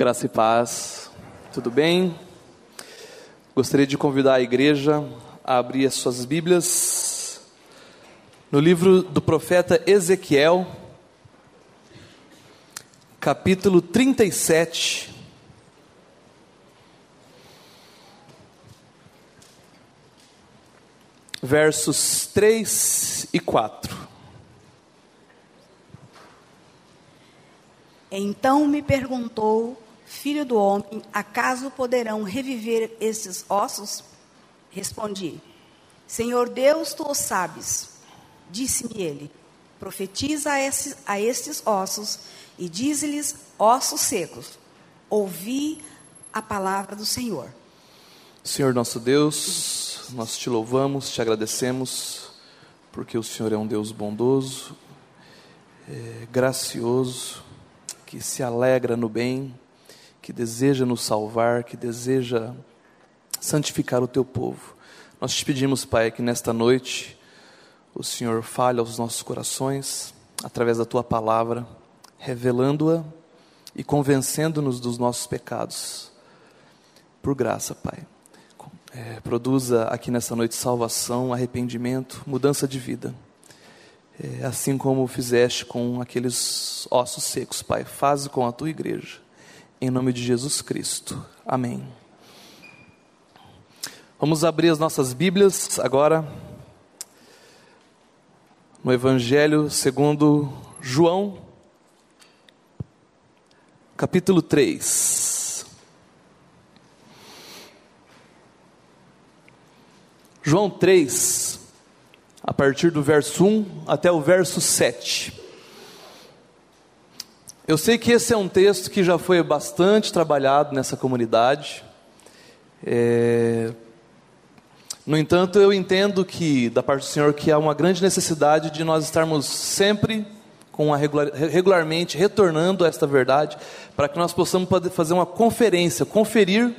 Graça e paz, tudo bem? Gostaria de convidar a igreja a abrir as suas Bíblias no livro do profeta Ezequiel, capítulo 37. Versos 3 e 4. Então me perguntou, filho do homem, acaso poderão reviver esses ossos? Respondi, Senhor Deus, tu o sabes. Disse-me ele, profetiza a estes, a estes ossos e dize-lhes, ossos secos, ouvi a palavra do Senhor. Senhor nosso Deus, nós te louvamos, te agradecemos, porque o Senhor é um Deus bondoso, é, gracioso, que se alegra no bem, que deseja nos salvar, que deseja santificar o teu povo. Nós te pedimos, Pai, que nesta noite o Senhor fale aos nossos corações através da tua palavra, revelando-a e convencendo-nos dos nossos pecados. Por graça, Pai. É, produza aqui nessa noite salvação, arrependimento, mudança de vida é, assim como fizeste com aqueles ossos secos, Pai. Faz com a tua igreja, em nome de Jesus Cristo. Amém. Vamos abrir as nossas Bíblias agora no Evangelho segundo João, capítulo 3. João 3, a partir do verso 1 até o verso 7. Eu sei que esse é um texto que já foi bastante trabalhado nessa comunidade. É... No entanto, eu entendo que, da parte do Senhor, que há uma grande necessidade de nós estarmos sempre com a regular, regularmente retornando a esta verdade, para que nós possamos fazer uma conferência, conferir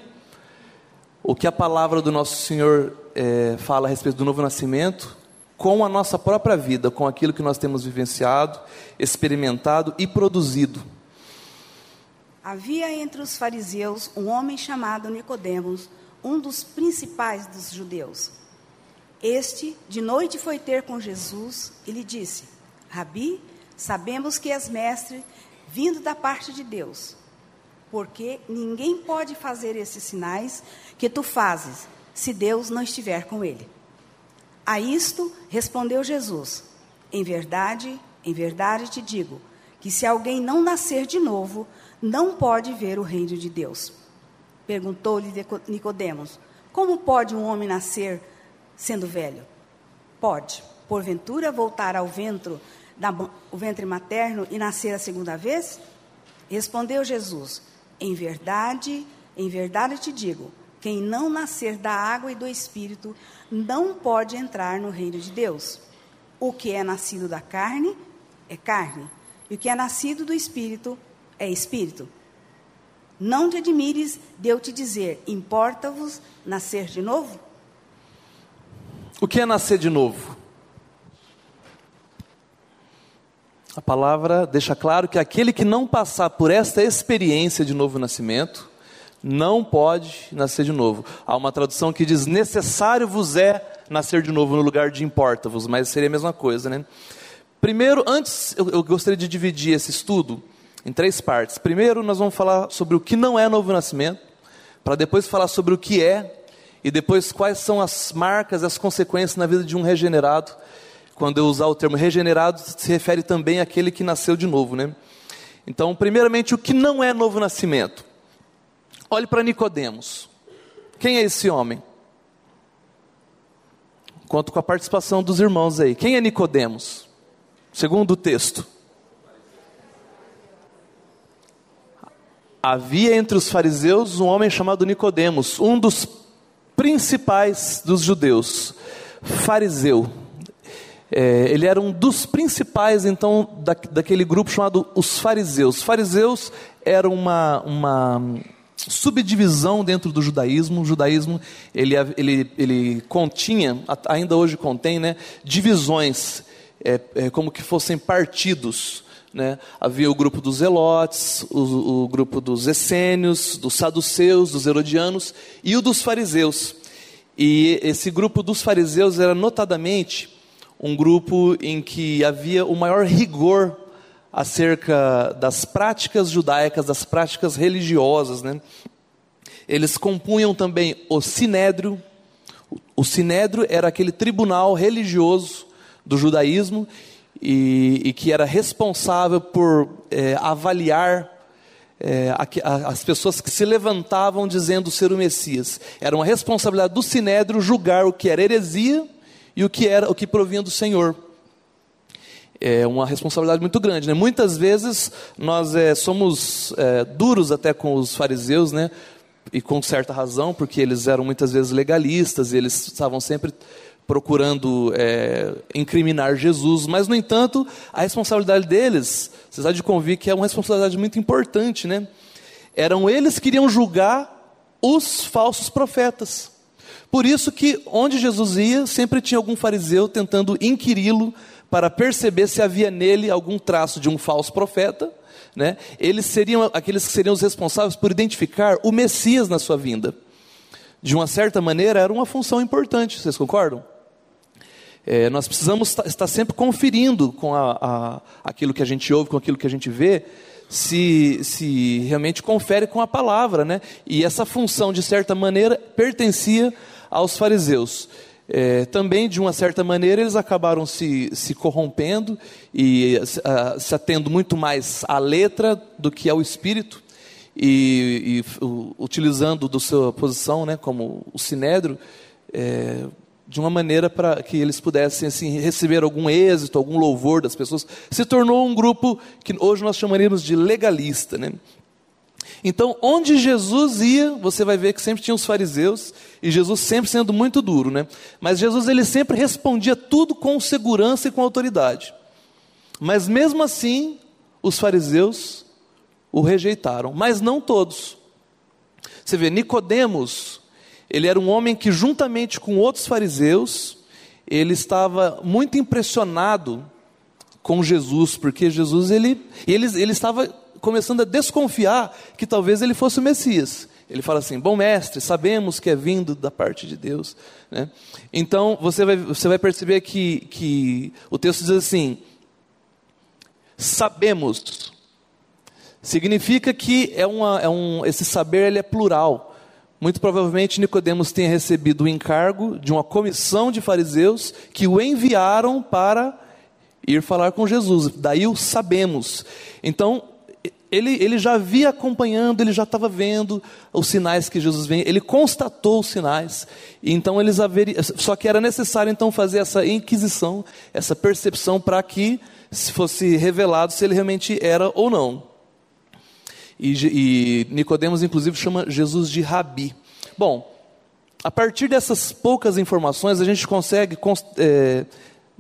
o que a palavra do nosso Senhor é, fala a respeito do novo nascimento com a nossa própria vida, com aquilo que nós temos vivenciado, experimentado e produzido. Havia entre os fariseus um homem chamado Nicodemos, um dos principais dos judeus. Este, de noite, foi ter com Jesus e lhe disse: Rabi, sabemos que és mestre, vindo da parte de Deus, porque ninguém pode fazer esses sinais que tu fazes, se Deus não estiver com ele. A isto respondeu Jesus: Em verdade, em verdade te digo, que se alguém não nascer de novo, não pode ver o reino de Deus. Perguntou-lhe Nicodemos: Como pode um homem nascer sendo velho? Pode, porventura, voltar ao ventre, da, o ventre materno e nascer a segunda vez? Respondeu Jesus: Em verdade, em verdade te digo, quem não nascer da água e do espírito não pode entrar no reino de Deus. O que é nascido da carne é carne, e o que é nascido do espírito é espírito. Não te admires de eu te dizer: importa-vos nascer de novo? O que é nascer de novo? A palavra deixa claro que aquele que não passar por esta experiência de novo nascimento, não pode nascer de novo. Há uma tradução que diz: necessário vos é nascer de novo, no lugar de importa-vos, mas seria a mesma coisa, né? Primeiro, antes, eu, eu gostaria de dividir esse estudo em três partes. Primeiro, nós vamos falar sobre o que não é novo nascimento, para depois falar sobre o que é, e depois quais são as marcas, as consequências na vida de um regenerado. Quando eu usar o termo regenerado, se refere também àquele que nasceu de novo, né? Então, primeiramente, o que não é novo nascimento? Olhe para Nicodemos. Quem é esse homem? Conto com a participação dos irmãos aí. Quem é Nicodemos? Segundo o texto. Havia entre os fariseus um homem chamado Nicodemos, um dos principais dos judeus. Fariseu. É, ele era um dos principais, então, da, daquele grupo chamado os fariseus. Fariseus era uma, uma subdivisão dentro do judaísmo. O judaísmo ele, ele, ele continha, ainda hoje contém, né, divisões, é, é, como que fossem partidos Né? Havia o grupo dos Zelotes, o, o grupo dos Essênios, dos Saduceus, dos Herodianos e o dos Fariseus. E esse grupo dos fariseus era notadamente um grupo em que havia o maior rigor acerca das práticas judaicas, das práticas religiosas. Né? Eles compunham também o sinédrio. O sinédrio era aquele tribunal religioso do judaísmo e, e que era responsável por é, avaliar é, a, a, as pessoas que se levantavam dizendo ser o Messias. Era uma responsabilidade do Sinédrio julgar o que era heresia e o que era o que provinha do Senhor. É uma responsabilidade muito grande. Né? Muitas vezes nós é, somos é, duros até com os fariseus, né? e com certa razão, porque eles eram muitas vezes legalistas, e eles estavam sempre procurando é, incriminar Jesus, mas, no entanto, a responsabilidade deles, vocês há de convir que é uma responsabilidade muito importante, né? Eram eles que iriam julgar os falsos profetas. Por isso que onde Jesus ia, sempre tinha algum fariseu tentando inquiri-lo para perceber se havia nele algum traço de um falso profeta, né? Eles seriam aqueles que seriam os responsáveis por identificar o Messias na sua vinda. De uma certa maneira, era uma função importante, vocês concordam? É, nós precisamos estar sempre conferindo com a, a, aquilo que a gente ouve, com aquilo que a gente vê, se, se realmente confere com a palavra. Né? E essa função, de certa maneira, pertencia aos fariseus. É, também, de uma certa maneira, eles acabaram se, se corrompendo e a, se atendo muito mais à letra do que ao espírito, e, e o, utilizando da sua posição né, como o sinédrio, é, de uma maneira para que eles pudessem assim, receber algum êxito, algum louvor das pessoas. Se tornou um grupo que hoje nós chamaríamos de legalista. Né? Então, onde Jesus ia, você vai ver que sempre tinha os fariseus, e Jesus sempre sendo muito duro. Né? Mas Jesus ele sempre respondia tudo com segurança e com autoridade. Mas mesmo assim, os fariseus o rejeitaram, mas não todos. Você vê, Nicodemos, ele era um homem que, juntamente com outros fariseus, ele estava muito impressionado com Jesus, porque Jesus ele, ele, ele estava começando a desconfiar que talvez ele fosse o Messias. Ele fala assim: Bom mestre, sabemos que é vindo da parte de Deus. Né? Então você vai, você vai perceber que, que o texto diz assim: Sabemos. Significa que é uma, é um, esse saber ele é plural. Muito provavelmente Nicodemos tenha recebido o encargo de uma comissão de fariseus que o enviaram para ir falar com Jesus. Daí o sabemos. Então, ele, ele já via acompanhando, ele já estava vendo os sinais que Jesus vem, ele constatou os sinais. Então eles haveriam, só que era necessário então fazer essa inquisição, essa percepção para que se fosse revelado se ele realmente era ou não. E, e Nicodemos, inclusive, chama Jesus de Rabi. Bom, a partir dessas poucas informações, a gente consegue é,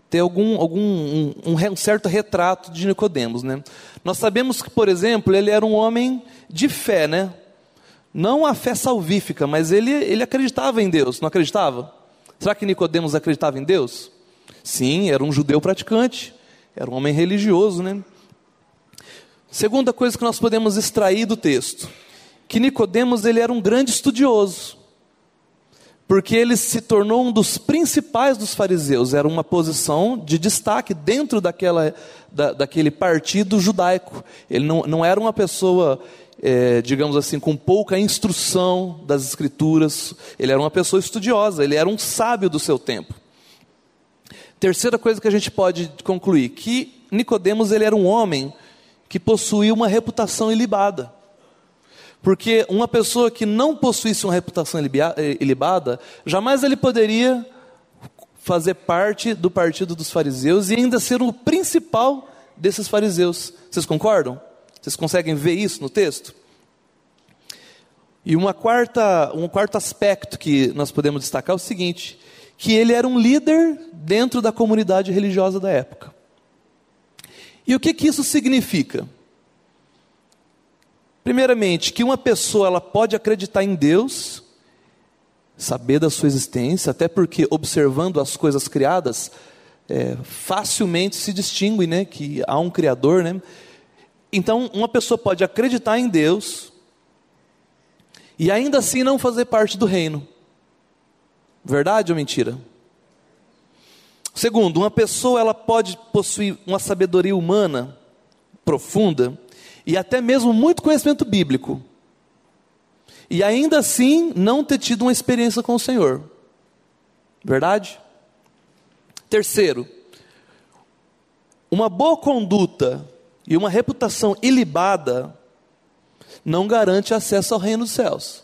ter algum, algum um, um, certo retrato de Nicodemos. Né? Nós sabemos que, por exemplo, ele era um homem de fé, né? não a fé salvífica, mas ele, ele acreditava em Deus, não acreditava? Será que Nicodemos acreditava em Deus? Sim, era um judeu praticante, era um homem religioso, né? Segunda coisa que nós podemos extrair do texto, que Nicodemos ele era um grande estudioso. Porque ele se tornou um dos principais dos fariseus, era uma posição de destaque dentro daquela, da, daquele partido judaico. Ele não, não era uma pessoa, é, digamos assim, com pouca instrução das escrituras, ele era uma pessoa estudiosa, ele era um sábio do seu tempo. Terceira coisa que a gente pode concluir, que Nicodemos ele era um homem que possuía uma reputação ilibada. Porque uma pessoa que não possuísse uma reputação eh, ilibada, jamais ele poderia fazer parte do partido dos fariseus e ainda ser o principal desses fariseus. Vocês concordam? Vocês conseguem ver isso no texto? E uma quarta, um quarto aspecto que nós podemos destacar é o seguinte: que ele era um líder dentro da comunidade religiosa da época. E o que, que isso significa? Primeiramente, que uma pessoa ela pode acreditar em Deus, saber da sua existência, até porque observando as coisas criadas, é, facilmente se distingue, né, que há um Criador, né? Então, uma pessoa pode acreditar em Deus e ainda assim não fazer parte do reino. Verdade ou mentira? Segundo, uma pessoa ela pode possuir uma sabedoria humana profunda e até mesmo muito conhecimento bíblico. E ainda assim não ter tido uma experiência com o Senhor. Verdade? Terceiro, uma boa conduta e uma reputação ilibada não garante acesso ao reino dos céus.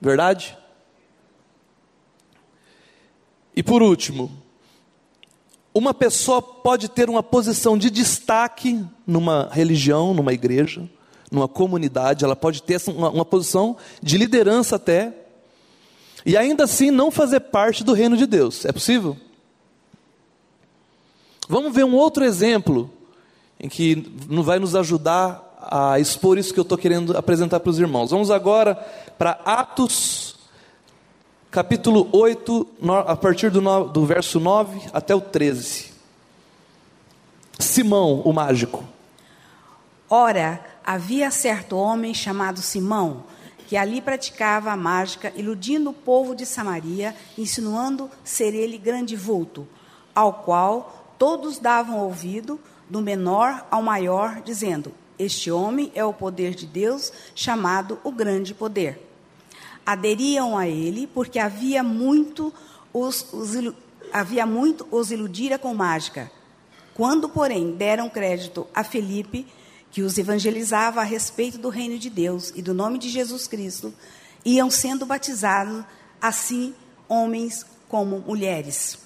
Verdade? E por último, uma pessoa pode ter uma posição de destaque numa religião, numa igreja, numa comunidade, ela pode ter uma, uma posição de liderança até, e ainda assim não fazer parte do reino de Deus. É possível? Vamos ver um outro exemplo em que vai nos ajudar a expor isso que eu estou querendo apresentar para os irmãos. Vamos agora para Atos, capítulo 8, a partir do, do verso 9 até o 13. Simão, o mágico. Ora, havia certo homem chamado Simão, que ali praticava a mágica, iludindo o povo de Samaria, insinuando ser ele grande vulto, ao qual todos davam ouvido, do menor ao maior, dizendo: Este homem é o poder de Deus, chamado o grande poder. Aderiam a ele, porque havia muito os, os, havia muito os iludira com mágica. Quando, porém, deram crédito a Felipe, que os evangelizava a respeito do reino de Deus e do nome de Jesus Cristo, iam sendo batizados, assim homens como mulheres.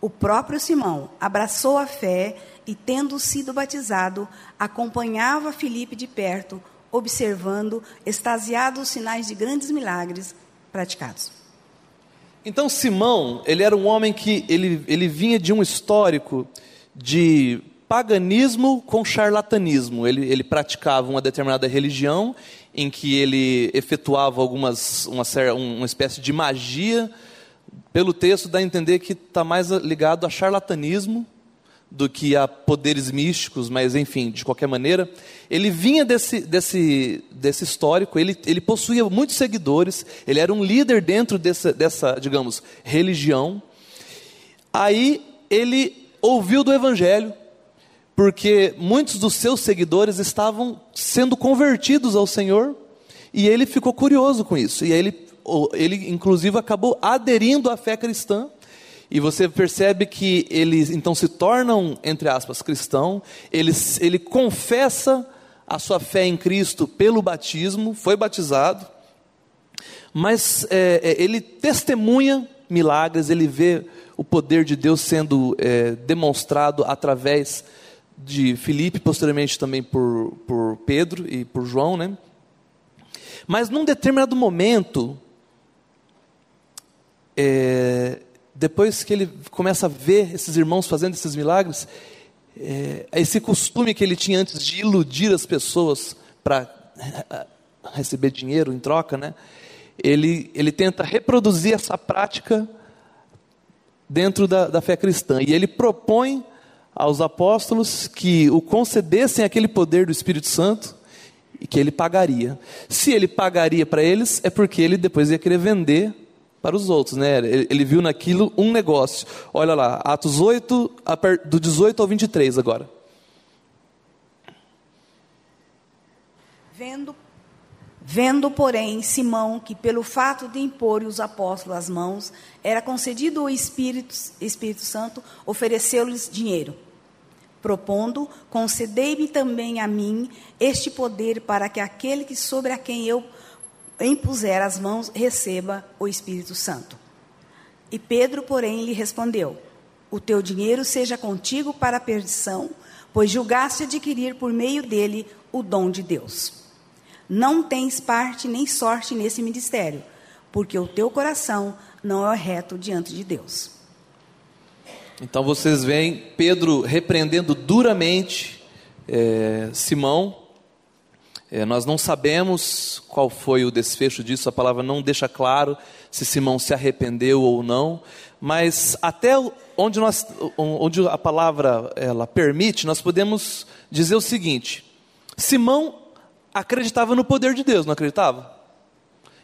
O próprio Simão abraçou a fé e, tendo sido batizado, acompanhava Filipe de perto, observando, extasiado os sinais de grandes milagres praticados. Então Simão, ele era um homem que ele, ele vinha de um histórico de paganismo com charlatanismo. Ele, ele praticava uma determinada religião em que ele efetuava algumas uma, uma espécie de magia. Pelo texto dá a entender que está mais ligado a charlatanismo do que a poderes místicos, mas enfim, de qualquer maneira, ele vinha desse, desse, desse histórico, ele, ele possuía muitos seguidores, ele era um líder dentro dessa, dessa, digamos, religião. Aí ele ouviu do Evangelho, porque muitos dos seus seguidores estavam sendo convertidos ao Senhor, e ele ficou curioso com isso, e aí ele, ele inclusive acabou aderindo à fé cristã, e você percebe que ele então se torna um, entre aspas, cristão, ele, ele confessa a sua fé em Cristo pelo batismo, foi batizado, mas é, é, ele testemunha milagres, ele vê o poder de Deus sendo é, demonstrado através de Filipe, posteriormente também por, por Pedro e por João, né? Mas num determinado momento, é, depois que ele começa a ver esses irmãos fazendo esses milagres, é, esse costume que ele tinha antes de iludir as pessoas para é, receber dinheiro em troca, né? Ele, ele tenta reproduzir essa prática dentro da, da fé cristã. E ele propõe aos apóstolos que o concedessem aquele poder do Espírito Santo e que ele pagaria. Se ele pagaria para eles, é porque ele depois ia querer vender para os outros, né? Ele, ele viu naquilo um negócio. Olha lá, Atos 8, do 18 ao 23 agora. Vendo, vendo, porém, Simão que pelo fato de impor os apóstolos as mãos, era concedido o Espírito, Espírito Santo, ofereceu-lhes dinheiro, propondo, concedei-me também a mim este poder para que aquele que sobre a quem eu impuser as mãos, receba o Espírito Santo. E Pedro, porém, lhe respondeu: O teu dinheiro seja contigo para a perdição, pois julgaste adquirir por meio dele o dom de Deus. Não tens parte nem sorte nesse ministério, porque o teu coração não é reto diante de Deus. Então vocês veem Pedro repreendendo duramente é, Simão, é, nós não sabemos qual foi o desfecho disso, a palavra não deixa claro se Simão se arrependeu ou não, mas até onde, nós, onde a palavra ela permite, nós podemos dizer o seguinte: Simão acreditava no poder de Deus, não acreditava?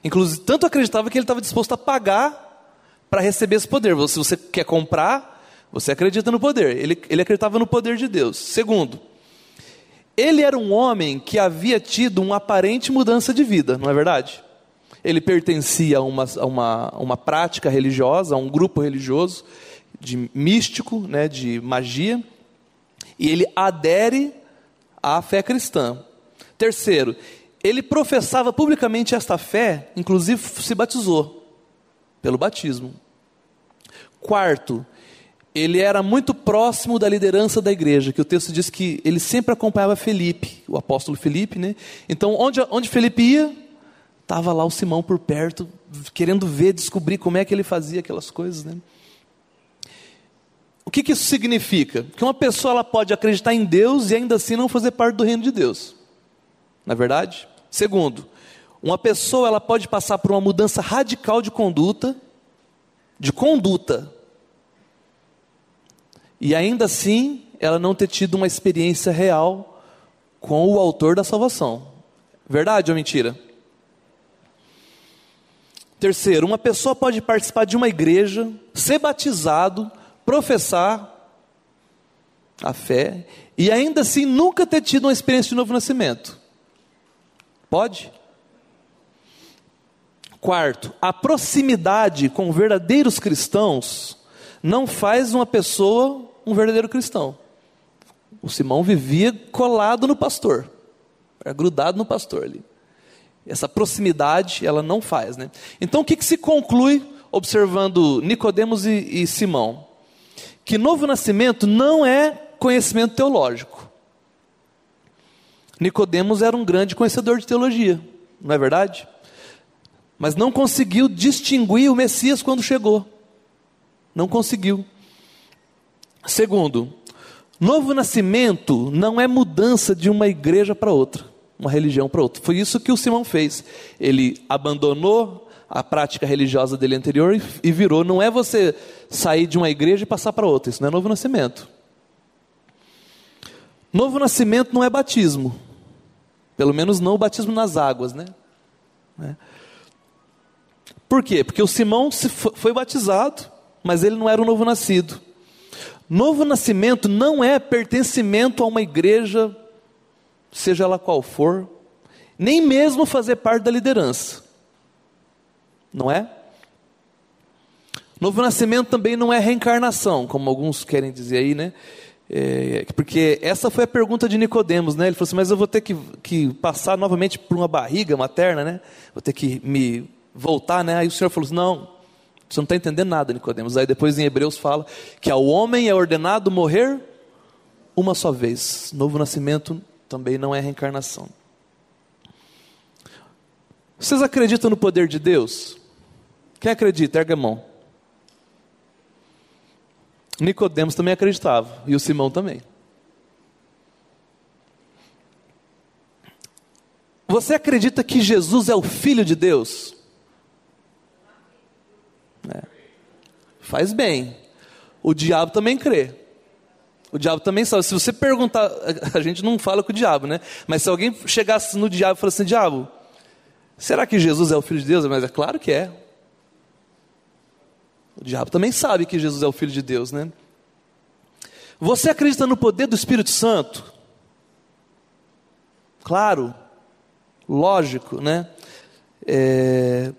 Inclusive, tanto acreditava que ele estava disposto a pagar para receber esse poder. Se você quer comprar, você acredita no poder. Ele, ele acreditava no poder de Deus. Segundo, ele era um homem que havia tido uma aparente mudança de vida, não é verdade? Ele pertencia a uma, a uma, uma prática religiosa, a um grupo religioso, de místico, né, de magia, e ele adere à fé cristã. Terceiro, ele professava publicamente esta fé, inclusive se batizou pelo batismo. Quarto, ele era muito próximo da liderança da igreja, que o texto diz que ele sempre acompanhava Felipe, o apóstolo Felipe, né? Então, onde, onde Felipe ia, estava lá o Simão por perto, querendo ver, descobrir como é que ele fazia aquelas coisas, né? O que, que isso significa? Que uma pessoa ela pode acreditar em Deus e ainda assim não fazer parte do reino de Deus. Não é verdade? Segundo, uma pessoa ela pode passar por uma mudança radical de conduta, de conduta, e ainda assim ela não ter tido uma experiência real com o autor da salvação. Verdade ou mentira? Terceiro, uma pessoa pode participar de uma igreja, ser batizado, professar a fé e ainda assim nunca ter tido uma experiência de novo nascimento. Pode? Quarto, a proximidade com verdadeiros cristãos não faz uma pessoa um verdadeiro cristão. O Simão vivia colado no pastor, era grudado no pastor ali. Essa proximidade ela não faz, né? Então o que, que se conclui observando Nicodemos e, e Simão? Que novo nascimento não é conhecimento teológico. Nicodemos era um grande conhecedor de teologia, não é verdade? Mas não conseguiu distinguir o Messias quando chegou. Não conseguiu. Segundo, novo nascimento não é mudança de uma igreja para outra, uma religião para outra. Foi isso que o Simão fez. Ele abandonou a prática religiosa dele anterior e virou. Não é você sair de uma igreja e passar para outra. Isso não é novo nascimento. Novo nascimento não é batismo. Pelo menos não o batismo nas águas, né? É. Por quê? Porque o Simão foi batizado, mas ele não era um novo nascido. Novo nascimento não é pertencimento a uma igreja, seja ela qual for, nem mesmo fazer parte da liderança. Não é? Novo nascimento também não é reencarnação, como alguns querem dizer aí, né? É, porque essa foi a pergunta de Nicodemos, né? Ele falou assim: mas eu vou ter que, que passar novamente por uma barriga materna, né? Vou ter que me voltar, né? Aí o Senhor falou assim: não, você não está entendendo nada, Nicodemos. Aí depois em Hebreus fala que ao homem é ordenado morrer uma só vez. Novo nascimento também não é reencarnação. Vocês acreditam no poder de Deus? Quem acredita? Erga a mão. Nicodemos também acreditava, e o Simão também. Você acredita que Jesus é o Filho de Deus? É. Faz bem. O diabo também crê. O diabo também sabe. Se você perguntar, a gente não fala com o diabo, né? Mas se alguém chegasse no diabo e falasse assim: Diabo, será que Jesus é o Filho de Deus? Mas é claro que é. O diabo também sabe que Jesus é o Filho de Deus, né? Você acredita no poder do Espírito Santo? Claro, lógico, né? É,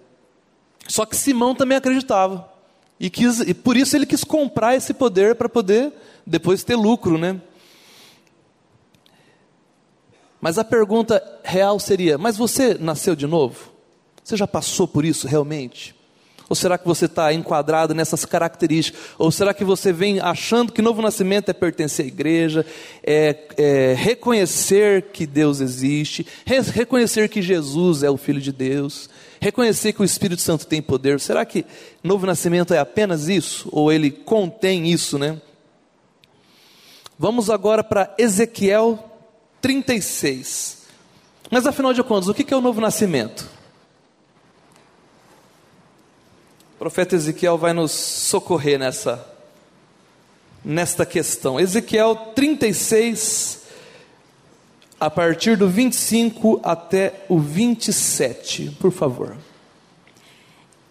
só que Simão também acreditava. E, quis, e por isso ele quis comprar esse poder para poder depois ter lucro, né? Mas a pergunta real seria: mas você nasceu de novo? Você já passou por isso realmente? Ou será que você está enquadrado nessas características? Ou será que você vem achando que novo nascimento é pertencer à igreja, é, é reconhecer que Deus existe, reconhecer que Jesus é o Filho de Deus, reconhecer que o Espírito Santo tem poder? Será que novo nascimento é apenas isso? Ou ele contém isso, né? Vamos agora para Ezequiel 36. Mas afinal de contas, o que é o novo nascimento? profeta Ezequiel vai nos socorrer nessa nesta questão. Ezequiel 36 a partir do 25 até o 27, por favor.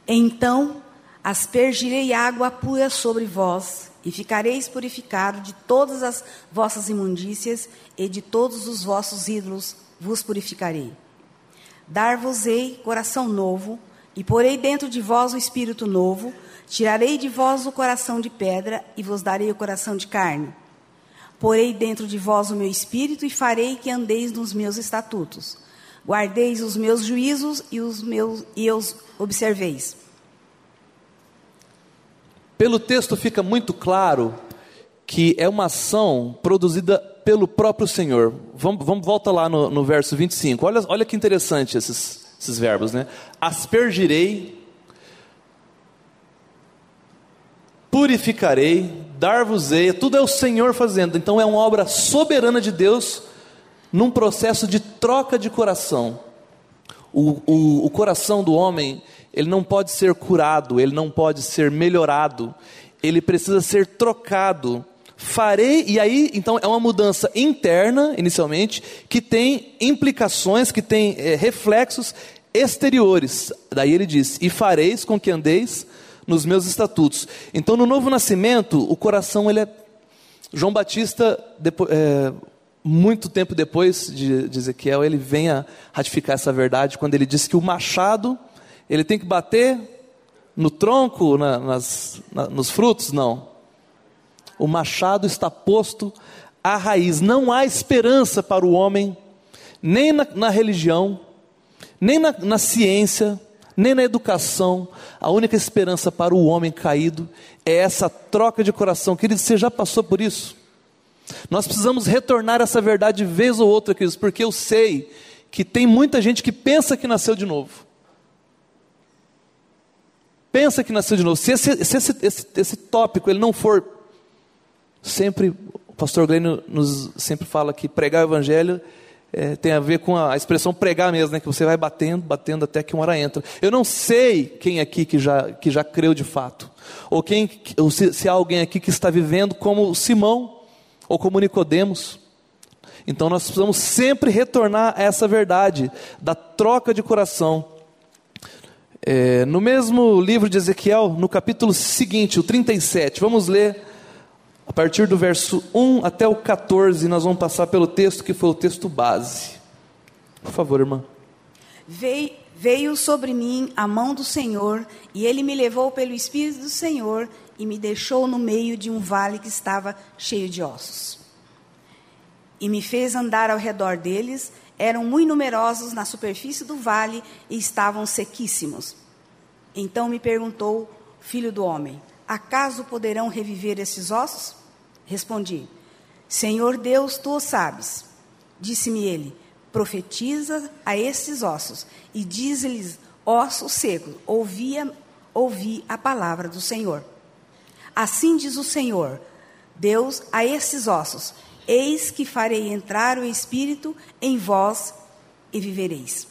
Então aspergirei água pura sobre vós, e ficareis purificados de todas as vossas imundícias, e de todos os vossos ídolos vos purificarei. Dar-vos-ei coração novo, e porei dentro de vós o espírito novo, tirarei de vós o coração de pedra e vos darei o coração de carne. Porei dentro de vós o meu espírito e farei que andeis nos meus estatutos. Guardeis os meus juízos e os meus e os observeis. Pelo texto fica muito claro que é uma ação produzida pelo próprio Senhor. Vamos, vamos volta lá no, no verso 25. Olha, olha que interessante esses, esses verbos, né? Aspergirei, purificarei, dar-vos-ei, tudo é o Senhor fazendo. Então é uma obra soberana de Deus num processo de troca de coração. O, o, o coração do homem, ele não pode ser curado, ele não pode ser melhorado, ele precisa ser trocado farei, e aí então é uma mudança interna, inicialmente, que tem implicações, que tem é, reflexos exteriores. Daí ele diz: E fareis com que andeis nos meus estatutos. Então, no novo nascimento, o coração ele é. João Batista, depois, é, muito tempo depois de, de Ezequiel, ele vem a ratificar essa verdade quando ele diz que o machado ele tem que bater no tronco, na, nas, na, nos frutos? Não o machado está posto à raiz. Não há esperança para o homem, nem na, na religião, nem na, na ciência, nem na educação. A única esperança para o homem caído é essa troca de coração. Querido, você já passou por isso? Nós precisamos retornar essa verdade vez ou outra, queridos, porque eu sei que tem muita gente que pensa que nasceu de novo. Pensa que nasceu de novo. Se esse, se esse, esse, esse tópico ele não for Sempre, o pastor Glênio nos sempre fala que pregar o evangelho é, tem a ver com a, expressão pregar mesmo, né? que você vai batendo, batendo até que uma hora entra. Eu não sei quem aqui que já, que já creu de fato, ou, quem, ou se, se há alguém aqui que está vivendo como Simão, ou como Nicodemos. Então nós precisamos sempre retornar a essa verdade da troca de coração. É, no mesmo livro de Ezequiel, no capítulo seguinte, o 37, vamos ler a partir do verso 1 até o 14, nós vamos passar pelo texto que foi o texto base. Por favor, irmã. Veio, veio sobre mim a mão do Senhor, e ele me levou pelo Espírito do Senhor e me deixou no meio de um vale que estava cheio de ossos. E me fez andar ao redor deles, eram muito numerosos na superfície do vale e estavam sequíssimos. Então me perguntou, filho do homem, acaso poderão reviver esses ossos? Respondi: Senhor Deus, tu o sabes. Disse-me ele: Profetiza a estes ossos e diz-lhes: Ossos secos, ouvia, ouvi a palavra do Senhor. Assim diz o Senhor, Deus, a estes ossos: Eis que farei entrar o espírito em vós e vivereis.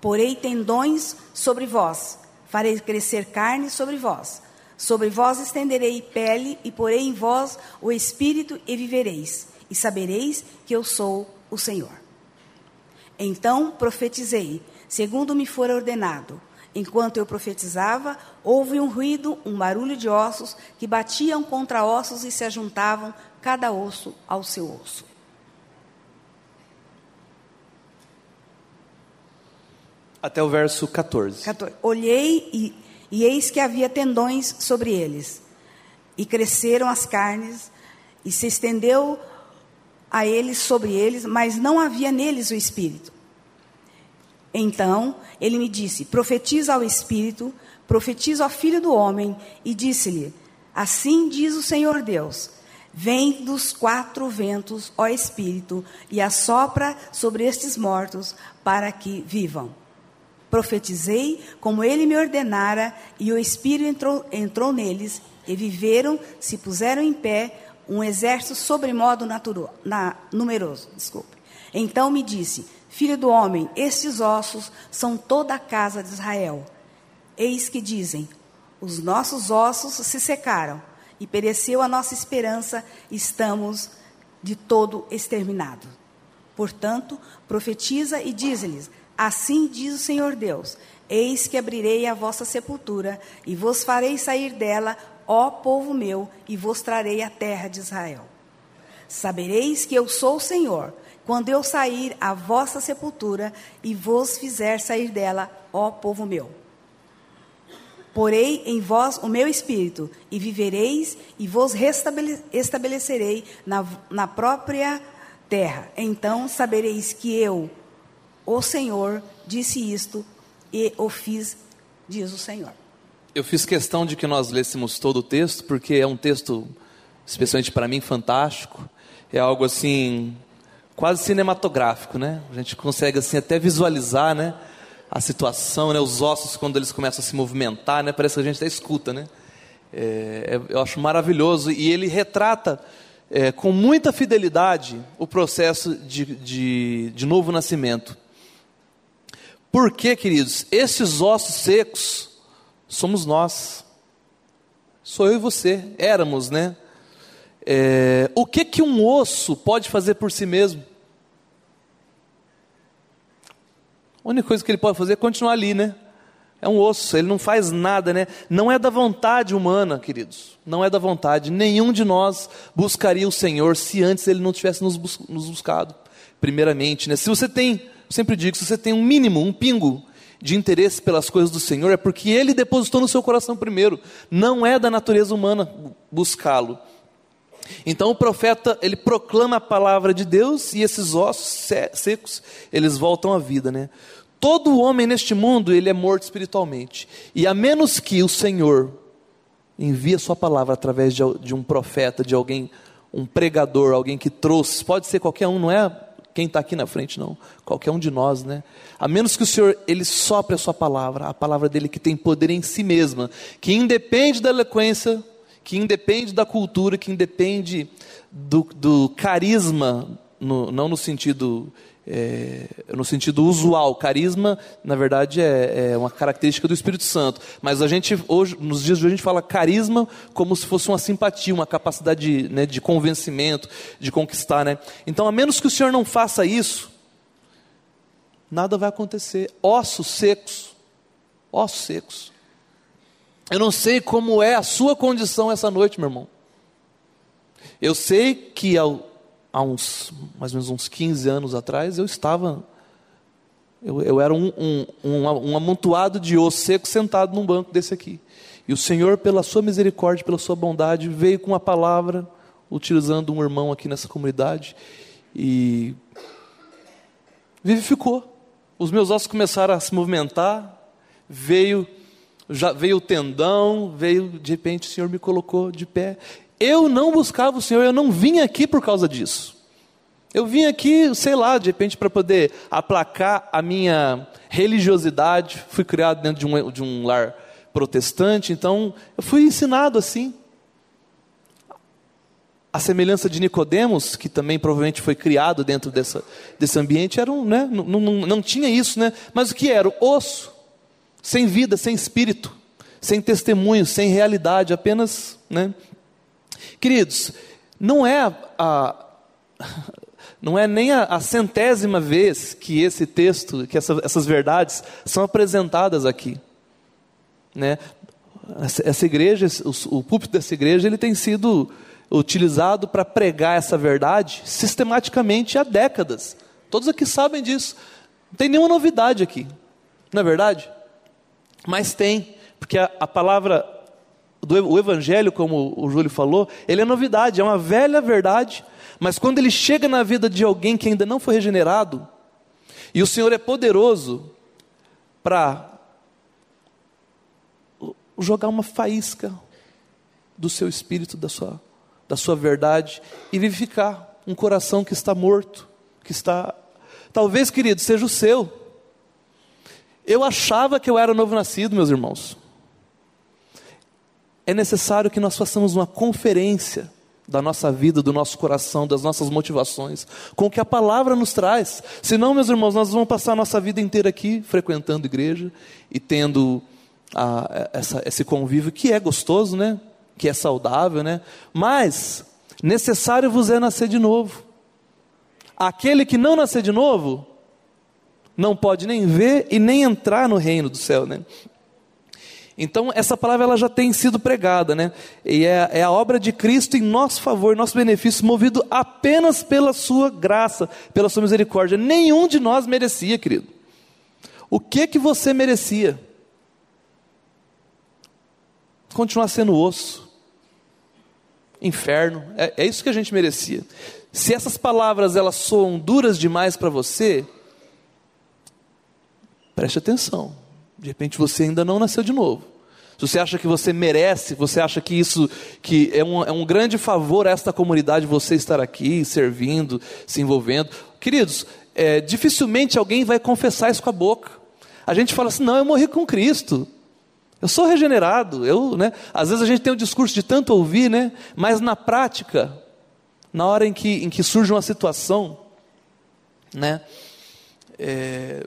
Porei tendões sobre vós, farei crescer carne sobre vós Sobre vós estenderei pele e porei em vós o espírito e vivereis, e sabereis que eu sou o Senhor. Então profetizei, segundo me for ordenado. Enquanto eu profetizava, houve um ruído, um barulho de ossos que batiam contra ossos e se ajuntavam, cada osso ao seu osso. Até o verso 14. 14. Olhei e e eis que havia tendões sobre eles. E cresceram as carnes, e se estendeu a eles sobre eles, mas não havia neles o espírito. Então ele me disse: Profetiza ao espírito, profetiza ao filho do homem, e disse-lhe: Assim diz o Senhor Deus: Vem dos quatro ventos, ó espírito, e assopra sobre estes mortos, para que vivam. Profetizei como ele me ordenara, e o Espírito entrou, entrou neles, e viveram, se puseram em pé, um exército sobremodo naturo, na, numeroso. Desculpe. Então me disse: Filho do homem, estes ossos são toda a casa de Israel. Eis que dizem: Os nossos ossos se secaram e pereceu a nossa esperança, estamos de todo exterminados. Portanto, profetiza e diz-lhes: Assim diz o Senhor Deus: Eis que abrirei a vossa sepultura e vos farei sair dela, ó povo meu, e vos trarei a terra de Israel. Sabereis que eu sou o Senhor, quando eu sair à vossa sepultura e vos fizer sair dela, ó povo meu. Porei em vós o meu espírito, e vivereis, e vos restabelecerei na, na própria terra. Então sabereis que eu, o Senhor, disse isto, e o fiz, diz o Senhor. Eu fiz questão de que nós lêssemos todo o texto, porque é um texto, especialmente para mim, fantástico. É algo assim, quase cinematográfico, né? A gente consegue assim até visualizar, né? a situação, né, os ossos quando eles começam a se movimentar, né, parece que a gente até escuta, né? É, é eu acho maravilhoso e ele retrata é, com muita fidelidade o processo de, de, de novo nascimento. Por quê, queridos? Esses ossos secos somos nós. Sou eu e você. Éramos, né? É, o que que um osso pode fazer por si mesmo? A única coisa que ele pode fazer é continuar ali, né? É um osso, ele não faz nada, né? Não é da vontade humana, queridos. Não é da vontade. Nenhum de nós buscaria o Senhor se antes ele não tivesse nos buscado. Primeiramente, né? Se você tem, sempre digo, se você tem um mínimo, um pingo de interesse pelas coisas do Senhor, é porque ele depositou no seu coração primeiro. Não é da natureza humana buscá-lo. Então o profeta, ele proclama a palavra de Deus e esses ossos secos, eles voltam à vida, né? Todo homem neste mundo, ele é morto espiritualmente. E a menos que o Senhor envie sua palavra através de, de um profeta, de alguém, um pregador, alguém que trouxe, pode ser qualquer um, não é quem está aqui na frente, não. Qualquer um de nós, né? A menos que o Senhor, Ele sopre a sua palavra, a palavra dele que tem poder em si mesma, que independe da eloquência, que independe da cultura, que independe do, do carisma, no, não no sentido é, no sentido usual. Carisma, na verdade, é, é, uma característica do Espírito Santo. Mas a gente, hoje, nos dias de hoje, a gente fala carisma como se fosse uma simpatia, uma capacidade de, né, de convencimento, de conquistar. Né? Então, a menos que o Senhor não faça isso, nada vai acontecer. Ossos secos. Ossos secos. Eu não sei como é a sua condição essa noite, meu irmão. Eu sei que ao, há uns, mais ou menos uns 15 anos atrás, eu estava, eu, eu era um, um, um, um amontoado de osso seco sentado num banco desse aqui. E o Senhor, pela sua misericórdia, pela sua bondade, veio com a palavra, utilizando um irmão aqui nessa comunidade, e vivificou. Os meus ossos começaram a se movimentar, veio já veio o tendão, veio, de repente o Senhor me colocou de pé. Eu não buscava o Senhor, eu não vim aqui por causa disso. Eu vim aqui, sei lá, de repente para poder aplacar a minha religiosidade. Fui criado dentro de um, de um lar protestante, então eu fui ensinado assim. A semelhança de Nicodemos, que também provavelmente foi criado dentro dessa, desse ambiente, era um, né, não, não, não tinha isso, né? Mas o que era? Osso sem vida, sem espírito, sem testemunho, sem realidade, apenas, né? Queridos, não é a, não é nem a, a, centésima vez que esse texto, que essa, essas verdades são apresentadas aqui, né? Essa, essa igreja, o, o púlpito dessa igreja, ele tem sido utilizado para pregar essa verdade sistematicamente há décadas. Todos aqui sabem disso. Não tem nenhuma novidade aqui, não é verdade? Mas tem, porque a, a palavra do o evangelho, como o Júlio falou, ele é novidade, é uma velha verdade, mas quando ele chega na vida de alguém que ainda não foi regenerado, e o Senhor é poderoso para jogar uma faísca do seu espírito, da sua, da sua verdade e vivificar um coração que está morto, que está talvez, querido, seja o seu. Eu achava que eu era novo nascido, meus irmãos. É necessário que nós façamos uma conferência da nossa vida, do nosso coração, das nossas motivações, com o que a palavra nos traz. Senão, meus irmãos, nós vamos passar a nossa vida inteira aqui frequentando igreja e tendo a, essa, esse convívio que é gostoso, né? Que é saudável, né? Mas necessário vos é nascer de novo. Aquele que não nascer de novo não pode nem ver e nem entrar no reino do céu, né? Então, essa palavra ela já tem sido pregada, né? E é, é, a obra de Cristo em nosso favor, nosso benefício, movido apenas pela sua graça, pela sua misericórdia. Nenhum de nós merecia, querido. O que que você merecia? Continuar sendo osso, inferno, é, é isso que a gente merecia. Se essas palavras elas soam duras demais para você, preste atenção. De repente você ainda não nasceu de novo. Se você acha que você merece, você acha que isso que é um, é um grande favor a esta comunidade você estar aqui, servindo, se envolvendo. Queridos, é, dificilmente alguém vai confessar isso com a boca. A gente fala assim, não, eu morri com Cristo. Eu sou regenerado. Eu, né? Às vezes a gente tem um discurso de tanto ouvir, né? mas na prática, na hora em que, em que surge uma situação, né? É,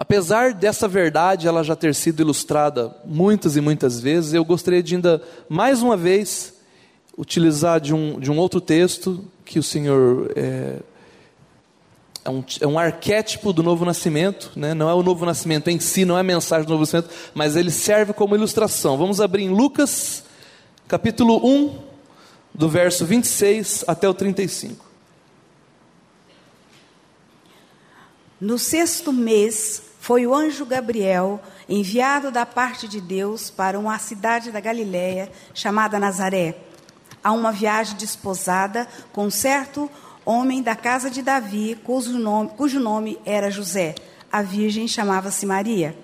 Apesar dessa verdade ela já ter sido ilustrada muitas e muitas vezes, eu gostaria de ainda mais uma vez utilizar de um, de um outro texto que o Senhor é, é, um, é um arquétipo do novo nascimento, né? não é o novo nascimento em si, não é a mensagem do novo nascimento, mas ele serve como ilustração. Vamos abrir em Lucas, capítulo 1, do verso 26 até o 35. No sexto mês, foi o anjo Gabriel, enviado da parte de Deus para uma cidade da Galiléia chamada Nazaré, a uma viagem desposada com certo homem da casa de Davi, cujo nome, cujo nome era José. A virgem chamava-se Maria.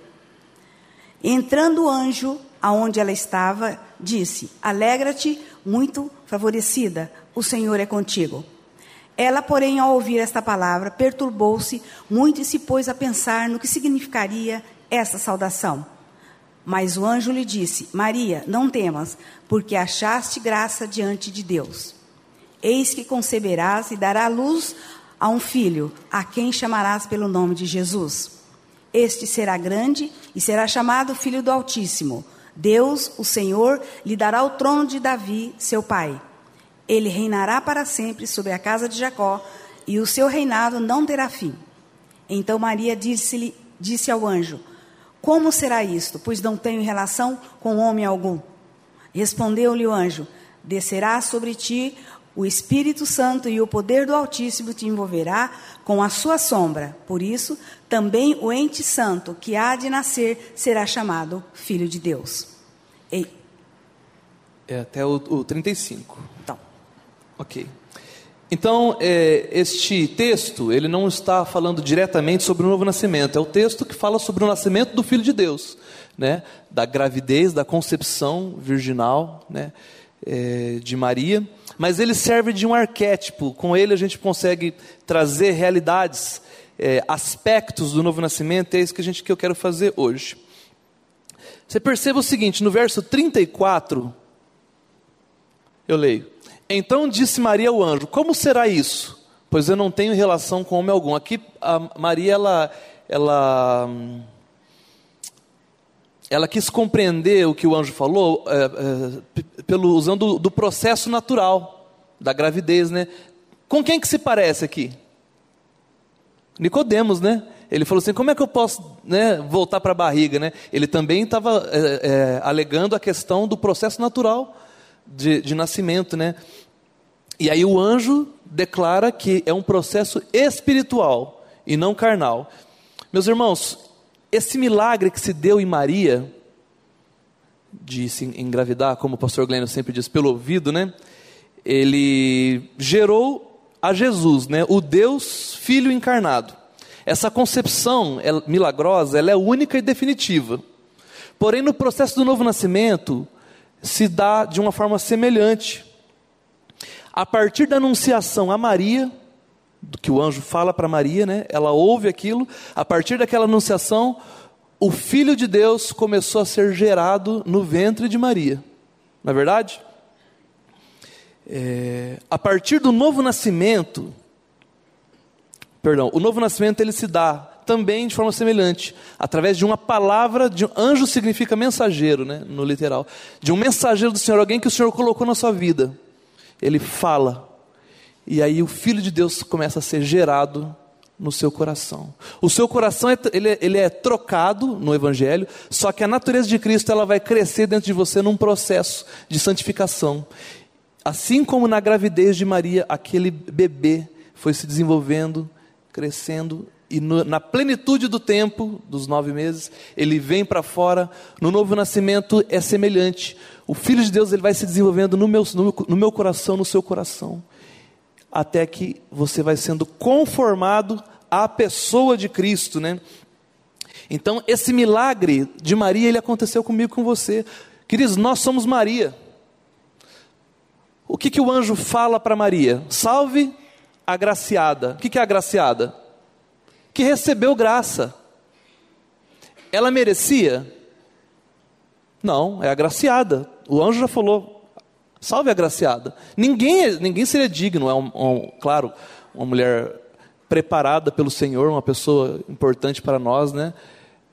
Entrando o anjo aonde ela estava, disse: Alegra-te, muito favorecida, o Senhor é contigo. Ela, porém, ao ouvir esta palavra, perturbou-se muito e se pôs a pensar no que significaria essa saudação. Mas o anjo lhe disse: Maria, não temas, porque achaste graça diante de Deus. Eis que conceberás e dará luz a um filho, a quem chamarás pelo nome de Jesus. Este será grande e será chamado Filho do Altíssimo. Deus, o Senhor, lhe dará o trono de Davi, seu pai ele reinará para sempre sobre a casa de Jacó, e o seu reinado não terá fim. Então Maria disse, disse ao anjo: Como será isto? Pois não tenho relação com homem algum. Respondeu-lhe o anjo: Descerá sobre ti o Espírito Santo e o poder do Altíssimo te envolverá com a sua sombra. Por isso, também o ente santo que há de nascer será chamado Filho de Deus. E... É até o, o 35. Ok. Então, é, este texto, ele não está falando diretamente sobre o novo nascimento, é o texto que fala sobre o nascimento do Filho de Deus, né? da gravidez, da concepção virginal né? É, de Maria, mas ele serve de um arquétipo, com ele a gente consegue trazer realidades, é, aspectos do novo nascimento, é isso que, a gente, que eu quero fazer hoje. Você perceba o seguinte, no verso 34, eu leio. Então disse Maria ao anjo: Como será isso? Pois eu não tenho relação com homem algum. Aqui Maria ela ela ela quis compreender o que o anjo falou é, é, pelo usando do processo natural da gravidez, né? Com quem que se parece aqui? Nicodemos, né? Ele falou assim: como é que eu posso né, voltar para a barriga, né? Ele também estava é, é, alegando a questão do processo natural de, de nascimento, né? E aí o anjo declara que é um processo espiritual e não carnal. Meus irmãos, esse milagre que se deu em Maria, de se engravidar, como o pastor Glênio sempre diz, pelo ouvido, né? Ele gerou a Jesus, né? O Deus Filho encarnado. Essa concepção milagrosa, ela é única e definitiva. Porém, no processo do novo nascimento, se dá de uma forma semelhante. A partir da anunciação a Maria, do que o anjo fala para Maria, né? Ela ouve aquilo. A partir daquela anunciação, o Filho de Deus começou a ser gerado no ventre de Maria. Não é verdade? É, a partir do novo nascimento, perdão, o novo nascimento ele se dá também de forma semelhante, através de uma palavra, de anjo significa mensageiro, né, no literal, de um mensageiro do Senhor, alguém que o Senhor colocou na sua vida. Ele fala, e aí o Filho de Deus começa a ser gerado no seu coração. O seu coração é, ele, é, ele é trocado no Evangelho, só que a natureza de Cristo ela vai crescer dentro de você num processo de santificação. Assim como na gravidez de Maria, aquele bebê foi se desenvolvendo, crescendo, e no, na plenitude do tempo, dos nove meses, ele vem para fora. No novo nascimento é semelhante. O Filho de Deus ele vai se desenvolvendo no meu, no, no meu coração, no seu coração até que você vai sendo conformado à pessoa de Cristo, né? Então, esse milagre de Maria, ele aconteceu comigo com você. Queridos, nós somos Maria. O que, que o anjo fala para Maria? Salve agraciada. O que, que é agraciada? Que recebeu graça. Ela merecia? Não, é agraciada. O anjo já falou: Salve a agraciada. Ninguém, ninguém seria digno, é um, um, claro, uma mulher preparada pelo Senhor, uma pessoa importante para nós, né,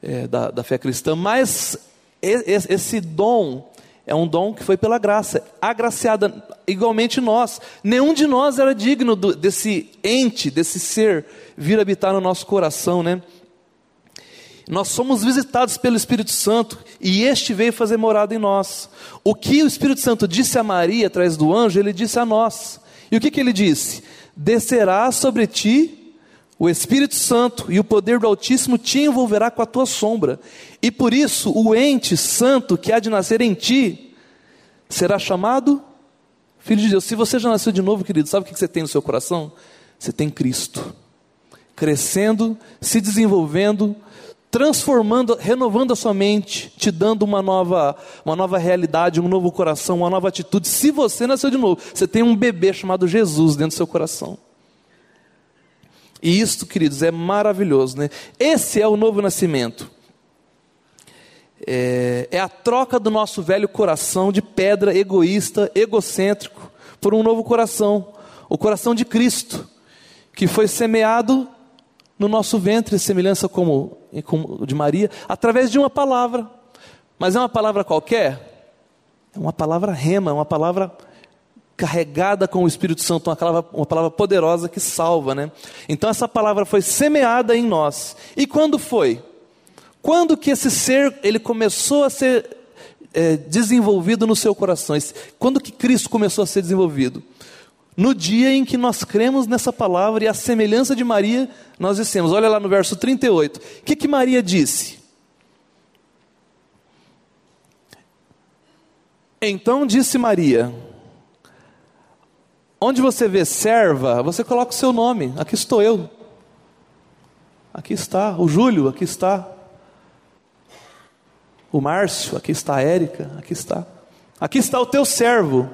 é, da, da fé cristã, mas esse dom é um dom que foi pela graça, agraciada, igualmente nós. Nenhum de nós era digno do, desse ente, desse ser, vir habitar no nosso coração, né? Nós somos visitados pelo Espírito Santo e este veio fazer morada em nós. O que o Espírito Santo disse a Maria atrás do anjo, ele disse a nós. E o que, que ele disse? Descerá sobre ti o Espírito Santo e o poder do Altíssimo te envolverá com a tua sombra. E por isso o ente santo que há de nascer em ti será chamado Filho de Deus. Se você já nasceu de novo, querido, sabe o que você tem no seu coração? Você tem Cristo. Crescendo, se desenvolvendo, transformando, renovando a sua mente, te dando uma nova, uma nova realidade, um novo coração, uma nova atitude. Se você nasceu de novo, você tem um bebê chamado Jesus dentro do seu coração. E isto, queridos, é maravilhoso, né? Esse é o novo nascimento. É, é a troca do nosso velho coração de pedra egoísta, egocêntrico, por um novo coração, o coração de Cristo, que foi semeado no nosso ventre, semelhança como, como de Maria, através de uma palavra. Mas é uma palavra qualquer? É uma palavra rema, é uma palavra carregada com o Espírito Santo, uma palavra, uma palavra poderosa que salva, né? Então essa palavra foi semeada em nós. E quando foi? Quando que esse ser ele começou a ser é, desenvolvido no seu coração? Quando que Cristo começou a ser desenvolvido? No dia em que nós cremos nessa palavra e a semelhança de Maria, nós dissemos, olha lá no verso 38. O que, que Maria disse? Então disse Maria: Onde você vê serva, você coloca o seu nome. Aqui estou eu. Aqui está o Júlio, aqui está o Márcio, aqui está a Érica, aqui está. Aqui está o teu servo.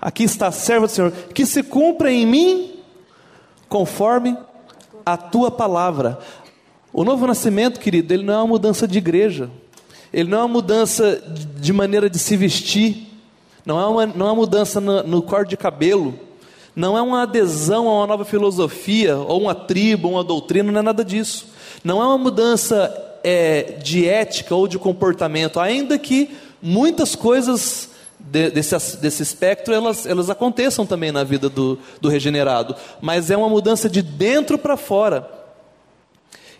Aqui está a serva do Senhor, que se cumpra em mim conforme a tua palavra. O novo nascimento, querido, ele não é uma mudança de igreja, ele não é uma mudança de maneira de se vestir, não é uma, não é uma mudança no, no corte de cabelo, não é uma adesão a uma nova filosofia, ou uma tribo, ou uma doutrina, não é nada disso. Não é uma mudança é, de ética ou de comportamento, ainda que muitas coisas de, desse, desse espectro, elas, elas aconteçam também na vida do, do regenerado. Mas é uma mudança de dentro para fora.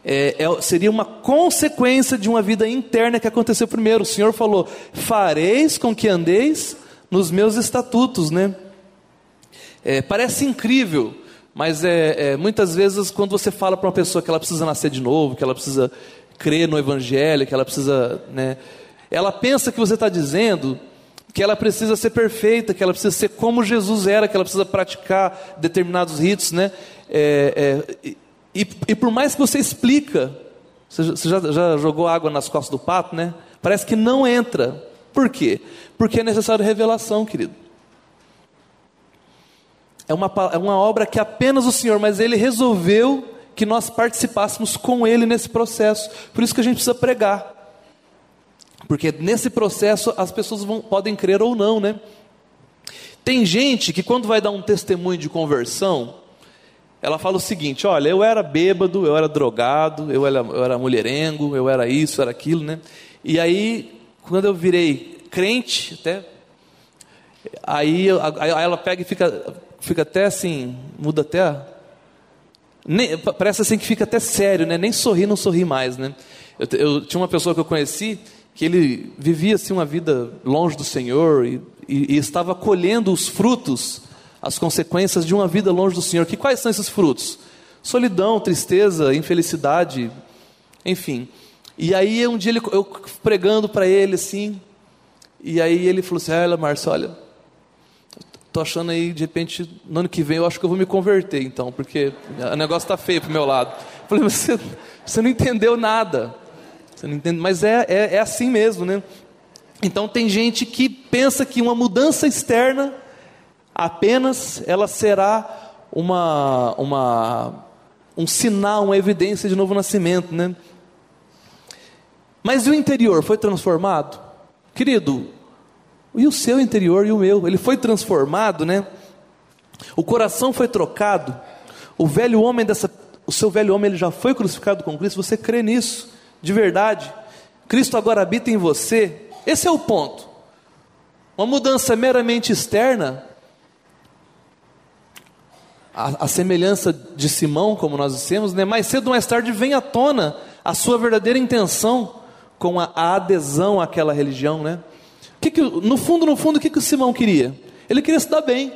É, é, seria uma consequência de uma vida interna que aconteceu primeiro. O Senhor falou: fareis com que andeis nos meus estatutos, né? É, parece incrível, mas é, é muitas vezes quando você fala para uma pessoa que ela precisa nascer de novo, que ela precisa crer no Evangelho, que ela precisa, né? Ela pensa que você está dizendo que ela precisa ser perfeita, que ela precisa ser como Jesus era, que ela precisa praticar determinados ritos, né? É, é, e, e, por mais que você explica, você já, já jogou água nas costas do pato, né? Parece que não entra. Por quê? Porque é necessário revelação, querido. É uma, é uma obra que apenas o Senhor, mas Ele resolveu que nós participássemos com Ele nesse processo. Por isso que a gente precisa pregar. Porque nesse processo as pessoas vão, podem crer ou não, né? Tem gente que quando vai dar um testemunho de conversão, ela fala o seguinte: olha, eu era bêbado, eu era drogado, eu era, eu era mulherengo, eu era isso, eu era aquilo, né? E aí, quando eu virei crente, até. Aí, aí ela pega e fica, fica até assim, muda até. Nem, parece assim que fica até sério, né? Nem sorri, não sorri mais, né? Eu, eu, tinha uma pessoa que eu conheci que ele vivia assim uma vida longe do Senhor e, e, e estava colhendo os frutos as consequências de uma vida longe do Senhor. Que quais são esses frutos? Solidão, tristeza, infelicidade, enfim. E aí um dia ele, eu pregando para ele assim, e aí ele falou assim: "Olha, Márcio, olha, tô achando aí de repente no ano que vem eu acho que eu vou me converter então, porque o negócio está feio pro meu lado". Eu falei: "Você, você não entendeu nada". Você não entende, mas é, é, é assim mesmo, né? Então tem gente que pensa que uma mudança externa apenas ela será uma, uma, um sinal, uma evidência de novo nascimento, né? Mas e o interior foi transformado? Querido, e o seu interior e o meu? Ele foi transformado, né? O coração foi trocado. O velho homem dessa, o seu velho homem ele já foi crucificado com Cristo. Você crê nisso? De verdade? Cristo agora habita em você. Esse é o ponto. Uma mudança meramente externa a, a, semelhança de Simão, como nós dissemos, né? mais cedo ou mais tarde vem à tona a sua verdadeira intenção com a, adesão àquela religião. Né? Que que, no fundo, no fundo, o que, que o Simão queria? Ele queria se dar bem.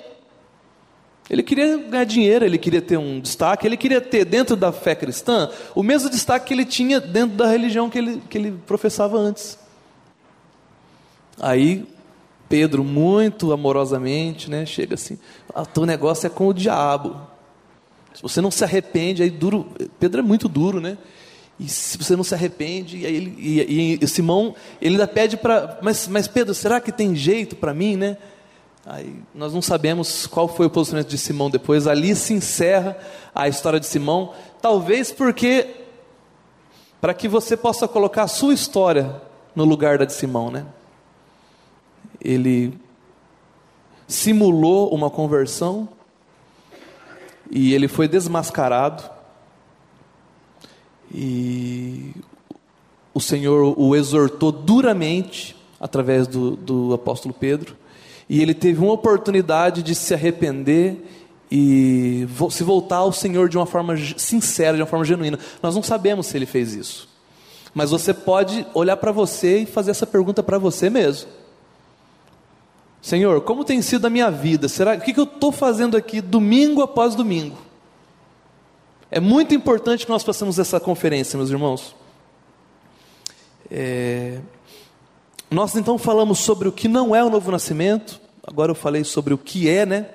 Ele queria ganhar dinheiro, ele queria ter um destaque, ele queria ter dentro da fé cristã o mesmo destaque que ele tinha dentro da religião que ele, que ele professava antes. Aí Pedro, muito amorosamente, né, chega assim: ah, teu negócio é com o diabo. Se você não se arrepende, aí duro. Pedro é muito duro, né? E se você não se arrepende, e ele, e, e, Simão, ele ainda pede para. Mas, mas Pedro, será que tem jeito para mim, né? Aí nós não sabemos qual foi o posicionamento de Simão depois. Ali se encerra a história de Simão. Talvez porque. Para que você possa colocar a sua história no lugar da de Simão, né? ele simulou uma conversão e ele foi desmascarado. E o Senhor o exortou duramente através do, do apóstolo Pedro. E ele teve uma oportunidade de se arrepender e se voltar ao Senhor de uma forma sincera, de uma forma genuína. Nós não sabemos se ele fez isso. Mas você pode olhar para você e fazer essa pergunta para você mesmo. Senhor, como tem sido a minha vida? Será o que, eu estou fazendo aqui domingo após domingo? É muito importante que nós façamos essa conferência, meus irmãos. É... Nós então falamos sobre o que não é o novo nascimento. Agora eu falei sobre o que é, né?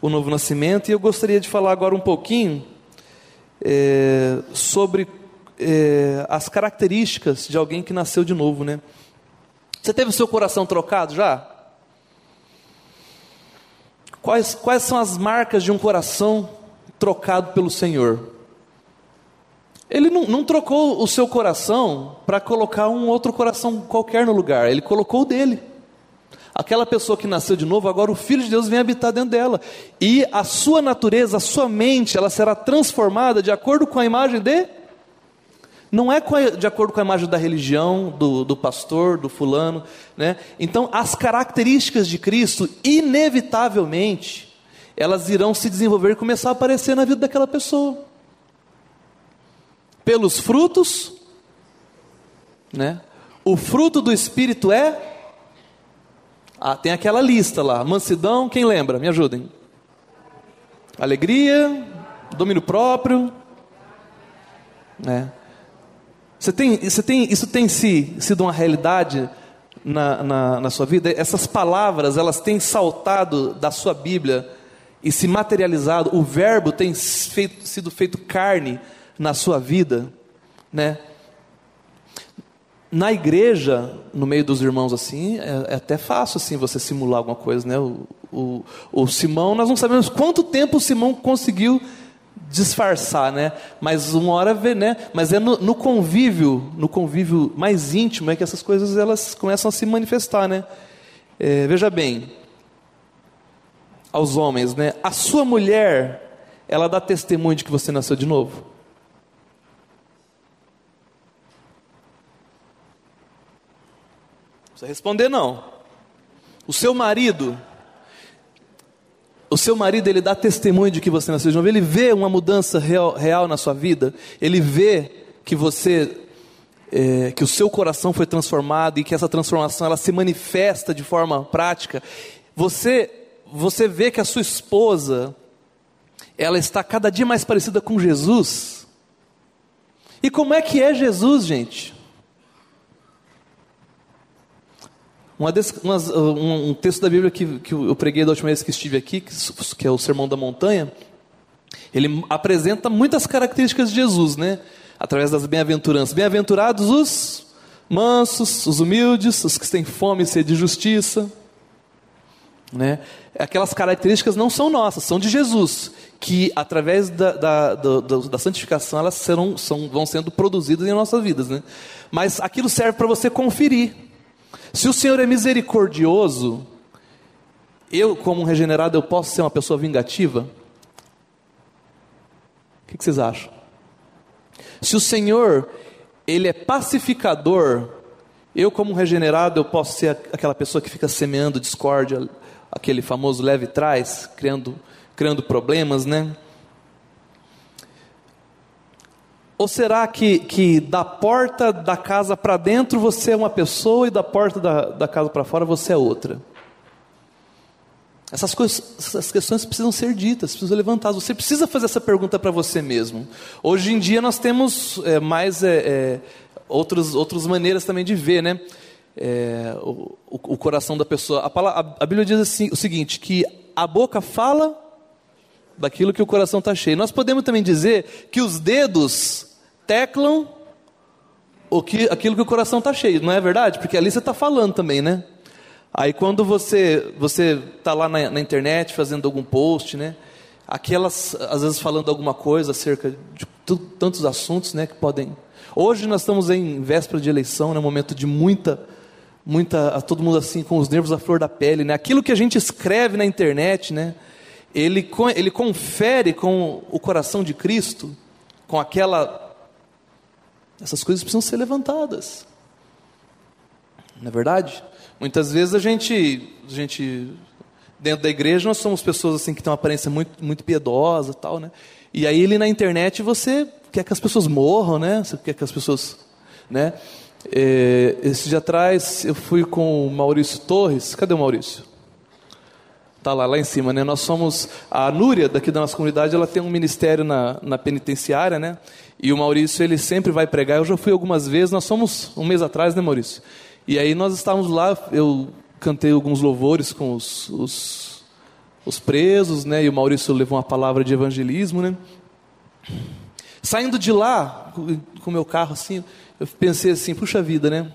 O novo nascimento e eu gostaria de falar agora um pouquinho é, sobre é, as características de alguém que nasceu de novo, né? Você teve o seu coração trocado já? Quais, quais são as marcas de um coração trocado pelo Senhor? Ele não, não trocou o seu coração para colocar um outro coração qualquer no lugar, ele colocou o dele. Aquela pessoa que nasceu de novo, agora o Filho de Deus vem habitar dentro dela. E a sua natureza, a sua mente, ela será transformada de acordo com a imagem de não é de acordo com a imagem da religião, do, do pastor, do fulano. Né? Então, as características de Cristo, inevitavelmente, elas irão se desenvolver e começar a aparecer na vida daquela pessoa. Pelos frutos, né? o fruto do Espírito é. Ah, tem aquela lista lá: mansidão, quem lembra? Me ajudem. Alegria, domínio próprio. Né? Você tem, você tem, isso tem se, sido uma realidade na, na, na sua vida? Essas palavras, elas têm saltado da sua Bíblia e se materializado, o verbo tem feito, sido feito carne na sua vida, né? Na igreja, no meio dos irmãos assim, é, é, até fácil assim você simular alguma coisa, né? O, o, o Simão, nós não sabemos quanto tempo o Simão conseguiu disfarçar, né? Mas uma hora vê, né? Mas é no, no, convívio, no convívio mais íntimo é que essas coisas elas começam a se manifestar, né? É, veja bem, aos homens, né? A sua mulher ela dá testemunho de que você nasceu de novo? Precisa responder não. O seu marido, o seu marido, ele dá testemunho de que você nasceu de novo. Ele vê uma mudança real, real na sua vida. Ele vê que você, é, que o seu coração foi transformado e que essa transformação ela se manifesta de forma prática. Você, você vê que a sua esposa, ela está cada dia mais parecida com Jesus. E como é que é Jesus, gente? Uma umas, um, um, texto da Bíblia que, que eu preguei da última vez que estive aqui, que, que é o Sermão da Montanha, ele apresenta muitas características de Jesus, né? Através das bem-aventuranças. Bem-aventurados os mansos, os humildes, os que têm fome e sede de justiça. Né? Aquelas características não são nossas, são de Jesus, que através da, da, da, da santificação elas serão, são, vão sendo produzidas em nossas vidas. Né? Mas aquilo serve para você conferir. Se o Senhor é misericordioso, eu, como um regenerado, eu posso ser uma pessoa vingativa? O que vocês acham? Se o Senhor, Ele é pacificador, eu, como um regenerado, eu posso ser aquela pessoa que fica semeando discórdia, aquele famoso leve trás, criando, criando problemas, né? Ou será que, que da porta da casa para dentro você é uma pessoa e da porta da, da casa para fora você é outra? Essas, coisas, essas questões precisam ser ditas, precisam levantadas. Você precisa fazer essa pergunta para você mesmo. Hoje em dia nós temos é, mais é, é, outros, outras maneiras também de ver, né? É, o, o, coração da pessoa. A, palavra, a, Bíblia diz assim, o seguinte: que a boca fala daquilo que o coração está cheio. Nós podemos também dizer que os dedos teclam o que, aquilo que o coração está cheio, não é verdade? Porque ali você está falando também, né? Aí quando você você está lá na, na, internet fazendo algum post, né? Aquelas às vezes falando alguma coisa acerca de tantos assuntos, né? Que podem. Hoje nós estamos em véspera de eleição, né? Momento de muita muita todo mundo assim com os nervos à flor da pele, né? Aquilo que a gente escreve na internet, né? Ele ele confere com o coração de Cristo, com aquela essas coisas precisam ser levantadas. Não é verdade? Muitas vezes a gente, a gente dentro da igreja nós somos pessoas assim que têm uma aparência muito, muito piedosa, tal, né? E aí ali na internet você quer que as pessoas morram, né? Você quer que as pessoas, né? É, esse dia atrás eu fui com o Maurício Torres. Cadê o Maurício? Tá lá, lá em cima, né? Nós somos a Núria daqui da nossa comunidade. Ela tem um ministério na, na penitenciária, né? E o Maurício, ele sempre vai pregar. Eu já fui algumas vezes, nós somos um mês atrás, né, Maurício? E aí nós estávamos lá, eu cantei alguns louvores com os, os, os presos, né? E o Maurício levou uma palavra de evangelismo, né? Saindo de lá, com o meu carro assim, eu pensei assim, puxa vida, né?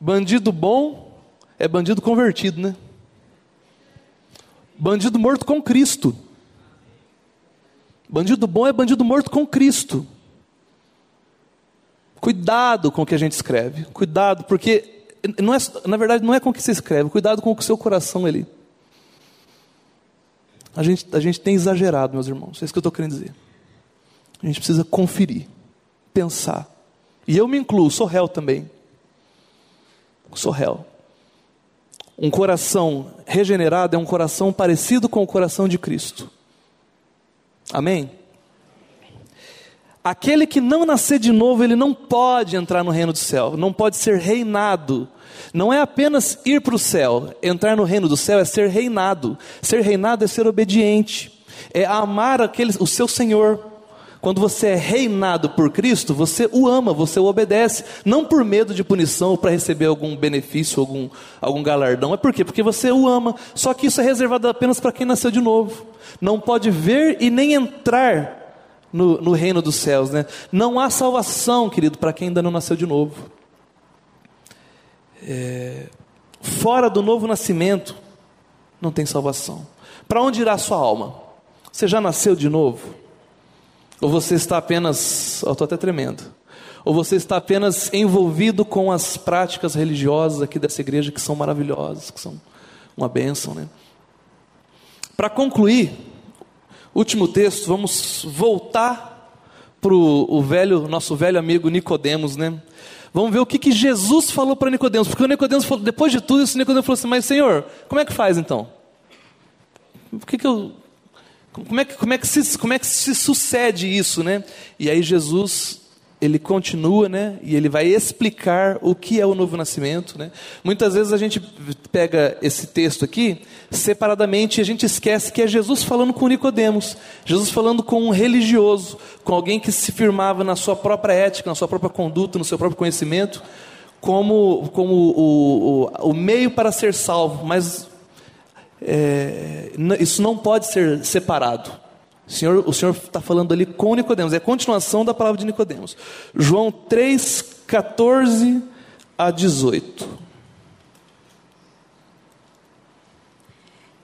Bandido bom é bandido convertido, né? Bandido morto com Cristo. Bandido bom é bandido morto com Cristo. Cuidado com o que a gente escreve. Cuidado, porque não é, na verdade não é com o que você escreve. Cuidado com o que seu coração ele. A gente, a gente tem exagerado, meus irmãos. É isso que eu estou querendo dizer. A gente precisa conferir, pensar. E eu me incluo, sou réu também. Sou réu. Um coração regenerado é um coração parecido com o coração de Cristo. Amém? Aquele que não nascer de novo, ele não pode entrar no reino do céu, não pode ser reinado. Não é apenas ir para o céu, entrar no reino do céu é ser reinado. Ser reinado é ser obediente, é amar aquele, o seu Senhor. Quando você é reinado por Cristo, você o ama, você o obedece, não por medo de punição ou para receber algum benefício, algum, algum galardão. É por quê? Porque você o ama. Só que isso é reservado apenas para quem nasceu de novo. Não pode ver e nem entrar no, no reino dos céus. Né? Não há salvação, querido, para quem ainda não nasceu de novo. É, fora do novo nascimento, não tem salvação. Para onde irá a sua alma? Você já nasceu de novo? Ou você está apenas. Eu estou até tremendo. Ou você está apenas envolvido com as práticas religiosas aqui dessa igreja que são maravilhosas, que são uma bênção, né? Para concluir, Último texto, vamos voltar para o velho, nosso velho amigo Nicodemos, né? Vamos ver o que, que Jesus falou para Nicodemos, porque o Nicodemos falou, depois de tudo isso, Nicodemos falou assim: Mas Senhor, como é que faz então? O que, que eu, como é que, como é que se, como é que se sucede isso, né? E aí Jesus ele continua, né? E ele vai explicar o que é o novo nascimento, né? Muitas vezes a gente pega esse texto aqui separadamente e a gente esquece que é Jesus falando com Nicodemos, Jesus falando com um religioso, com alguém que se firmava na sua própria ética, na sua própria conduta, no seu próprio conhecimento, como como o, o, o meio para ser salvo, mas é, isso não pode ser separado. O Senhor Senhor está falando ali com Nicodemos, é a continuação da palavra de Nicodemos. João 3, 14 a 18.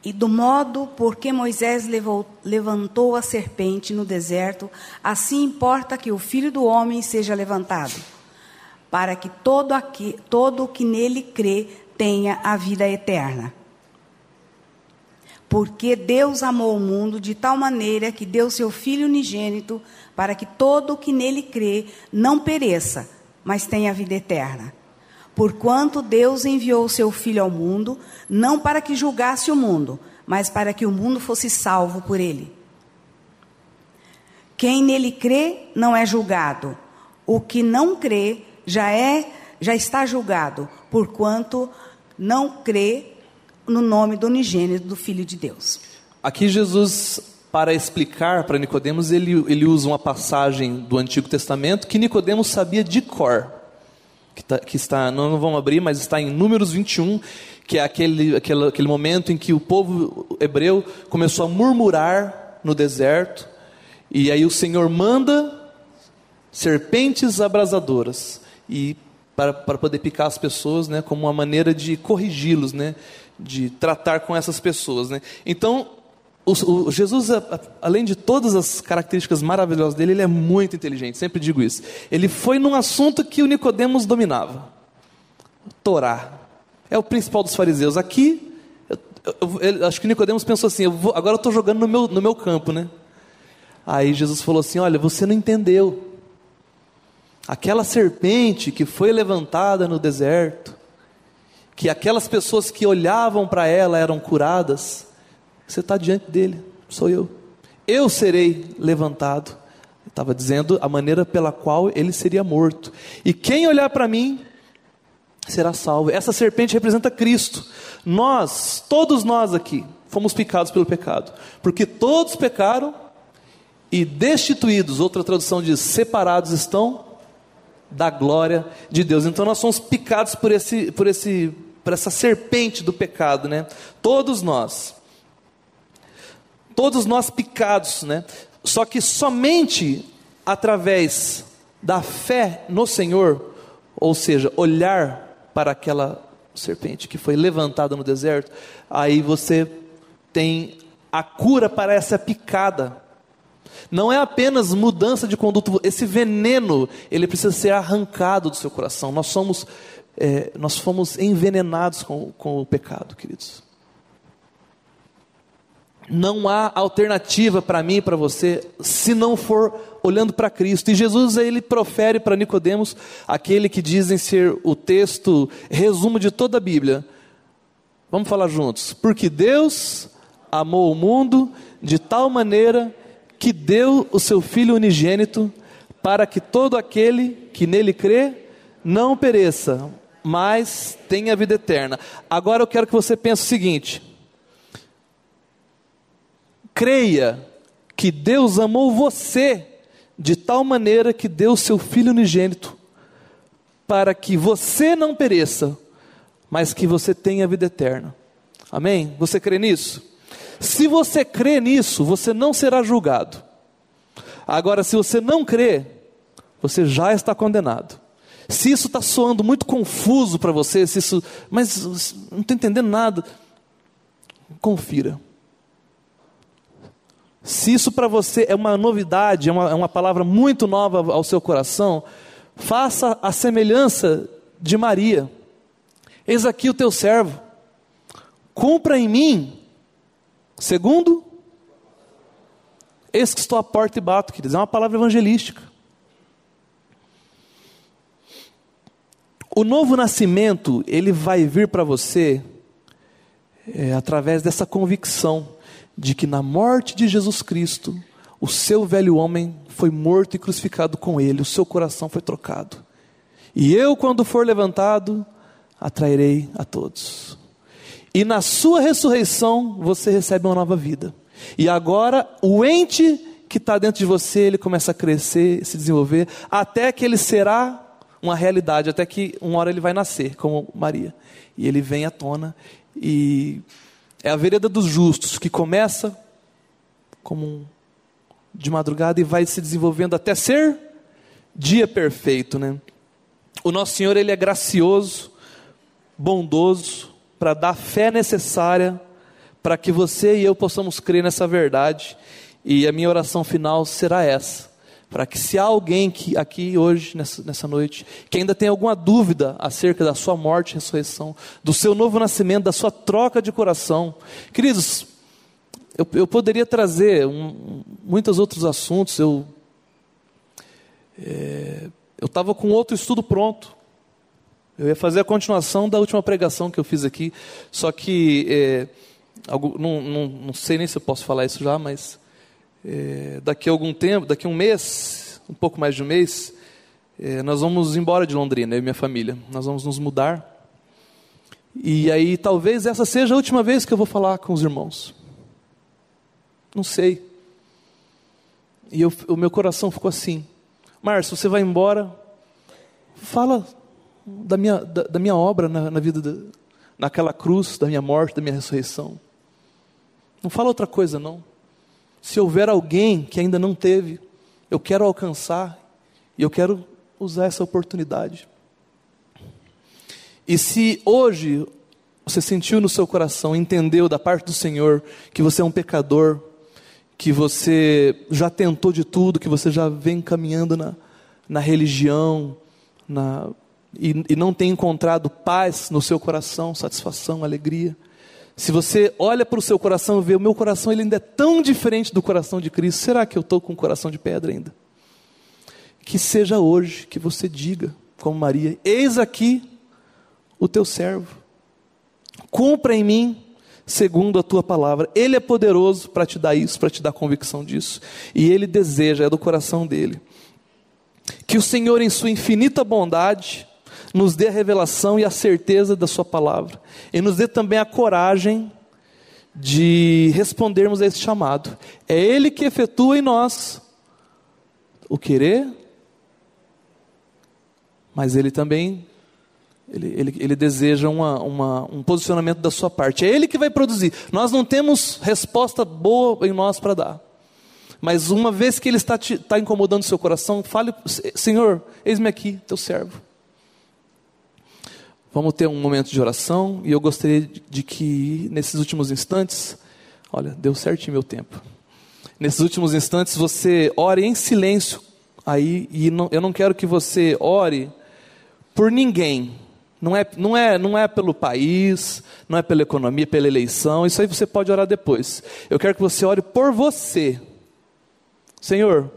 E do modo por que Moisés levou, levantou a serpente no deserto, assim importa que o filho do homem seja levantado, para que todo, aqui, todo o que nele crê tenha a vida eterna. Porque Deus amou o mundo de tal maneira que deu seu Filho unigênito para que todo o que nele crê não pereça, mas tenha vida eterna. Porquanto Deus enviou o seu Filho ao mundo, não para que julgasse o mundo, mas para que o mundo fosse salvo por ele. Quem nele crê não é julgado. O que não crê já é já está julgado, porquanto não crê no nome do unigênito do Filho de Deus. Aqui Jesus, para explicar para Nicodemos, ele, ele usa uma passagem do Antigo Testamento que Nicodemos sabia de cor. Que, tá, que está, não, não vamos abrir, mas está em Números 21, que é aquele, aquele, aquele momento em que o povo hebreu começou a murmurar no deserto, e aí o Senhor manda serpentes abrasadoras e para, para poder picar as pessoas, né, como uma maneira de corrigi-los, né, de tratar com essas pessoas. Né? Então, o, o, Jesus, além de todas as características maravilhosas dele, ele é muito inteligente, sempre digo isso. Ele foi num assunto que o Nicodemos dominava. Torá. É o principal dos fariseus. Aqui, eu, eu, eu, acho que Nicodemos pensou assim, vou, agora eu estou jogando no meu, no meu campo, né? Aí Jesus falou assim, olha, você não entendeu. Aquela serpente que foi levantada no deserto, que aquelas pessoas que olhavam para ela eram curadas, você está diante dele, sou eu. Eu serei levantado. Estava dizendo a maneira pela qual ele seria morto. E quem olhar para mim será salvo. Essa serpente representa Cristo. Nós, todos nós aqui, fomos picados pelo pecado. Porque todos pecaram e destituídos, outra tradução diz separados estão da glória de Deus. Então nós somos picados por esse, por esse para essa serpente do pecado, né? Todos nós. Todos nós picados, né? Só que somente através da fé no Senhor, ou seja, olhar para aquela serpente que foi levantada no deserto, aí você tem a cura para essa picada. Não é apenas mudança de conduta, esse veneno, ele precisa ser arrancado do seu coração. Nós somos é, nós fomos envenenados com, com o pecado, queridos. Não há alternativa para mim e para você se não for olhando para Cristo. E Jesus ele profere para Nicodemos, aquele que dizem ser o texto resumo de toda a Bíblia. Vamos falar juntos. Porque Deus amou o mundo de tal maneira que deu o seu filho unigênito para que todo aquele que nele crê não pereça, mas tem a vida eterna. Agora eu quero que você pense o seguinte: creia que Deus amou você de tal maneira que deu seu Filho unigênito, para que você não pereça, mas que você tenha a vida eterna. Amém? Você crê nisso? Se você crê nisso, você não será julgado. Agora, se você não crê, você já está condenado. Se isso está soando muito confuso para você, se isso, mas não estou entendendo nada, confira. Se isso para você é uma novidade, é uma, é uma palavra muito nova ao seu coração, faça a semelhança de Maria. Eis aqui o teu servo, cumpra em mim, segundo Eis que estou à porta e bato, queridos. É uma palavra evangelística. O novo nascimento, ele vai vir para você é, através dessa convicção de que na morte de Jesus Cristo, o seu velho homem foi morto e crucificado com ele, o seu coração foi trocado. E eu, quando for levantado, atrairei a todos. E na sua ressurreição, você recebe uma nova vida. E agora, o ente que está dentro de você, ele começa a crescer, se desenvolver, até que ele será uma realidade, até que uma hora ele vai nascer, como Maria. E ele vem à tona e é a vereda dos justos que começa como um, de madrugada e vai se desenvolvendo até ser dia perfeito, né? O nosso Senhor ele é gracioso, bondoso para dar a fé necessária para que você e eu possamos crer nessa verdade. E a minha oração final será essa: para que se há alguém que aqui hoje, nessa, nessa noite, que ainda tem alguma dúvida acerca da sua morte e ressurreição, do seu novo nascimento, da sua troca de coração, queridos, eu, eu poderia trazer um, muitos outros assuntos, eu é, eu estava com outro estudo pronto, eu ia fazer a continuação da última pregação que eu fiz aqui, só que é, algo, não, não, não sei nem se eu posso falar isso já, mas é, daqui a algum tempo, daqui a um mês, um pouco mais de um mês, é, nós vamos embora de Londrina, eu e minha família. Nós vamos nos mudar. E aí talvez essa seja a última vez que eu vou falar com os irmãos. Não sei. E eu, o meu coração ficou assim: Márcio, você vai embora, fala da minha, da, da minha obra na, na vida, naquela cruz, da minha morte, da minha ressurreição. Não fala outra coisa, não. Se houver alguém que ainda não teve, eu quero alcançar e eu quero usar essa oportunidade. E se hoje você sentiu no seu coração, entendeu da parte do Senhor que você é um pecador, que você já tentou de tudo, que você já vem caminhando na, na religião, na, e, e não tem encontrado paz no seu coração, satisfação, alegria, se você olha para o seu coração e vê, o meu coração ele ainda é tão diferente do coração de Cristo, será que eu estou com um coração de pedra ainda? Que seja hoje que você diga, como Maria: Eis aqui o teu servo, cumpra em mim segundo a tua palavra. Ele é poderoso para te dar isso, para te dar convicção disso, e ele deseja, é do coração dele. Que o Senhor, em sua infinita bondade, nos dê a revelação e a certeza da Sua palavra, e nos dê também a coragem de respondermos a esse chamado. É Ele que efetua em nós o querer, mas Ele também ele, ele, ele deseja uma, uma, um posicionamento da sua parte. É Ele que vai produzir. Nós não temos resposta boa em nós para dar. Mas uma vez que Ele está, te, está incomodando o seu coração, fale, Senhor, eis-me aqui, teu servo. Vamos ter um momento de oração e eu gostaria de que nesses últimos instantes, olha, deu certinho meu tempo. Nesses últimos instantes você ore em silêncio aí e não, eu não quero que você ore por ninguém. Não é, não, é, não é pelo país, não é pela economia, pela eleição, isso aí você pode orar depois. Eu quero que você ore por você. Senhor,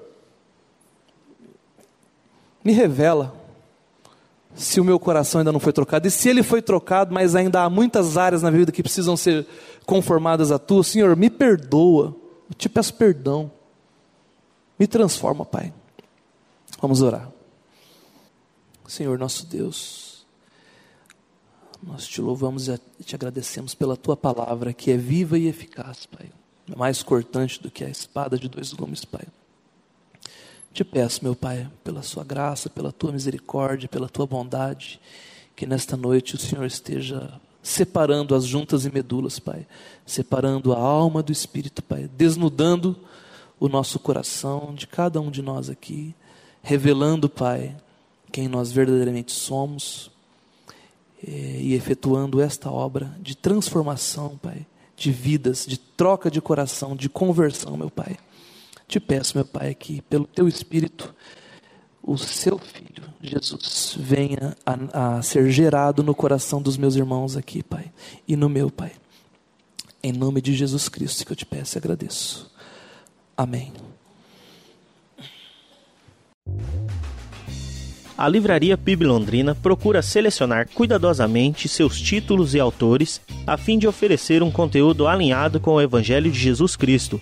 me revela se o meu coração ainda não foi trocado. E se ele foi trocado, mas ainda há muitas áreas na vida que precisam ser conformadas a tua, Senhor, me perdoa. Eu te peço perdão. Me transforma, Pai. Vamos orar. Senhor nosso Deus, nós te louvamos e te agradecemos pela tua palavra que é viva e eficaz, Pai. É mais cortante do que a espada de dois gumes, Pai. Te peço, meu Pai, pela Sua graça, pela Tua misericórdia, pela Tua bondade, que nesta noite o Senhor esteja separando as juntas e medulas, Pai, separando a alma do espírito, Pai, desnudando o nosso coração de cada um de nós aqui, revelando, Pai, quem nós verdadeiramente somos eh, e efetuando esta obra de transformação, Pai, de vidas, de troca de coração, de conversão, meu Pai. Te peço, meu Pai, que pelo Teu Espírito, o Seu Filho, Jesus, venha a, a ser gerado no coração dos meus irmãos aqui, Pai, e no meu, Pai. Em nome de Jesus Cristo que eu te peço e agradeço. Amém. A Livraria PIB Londrina procura selecionar cuidadosamente seus títulos e autores a fim de oferecer um conteúdo alinhado com o Evangelho de Jesus Cristo.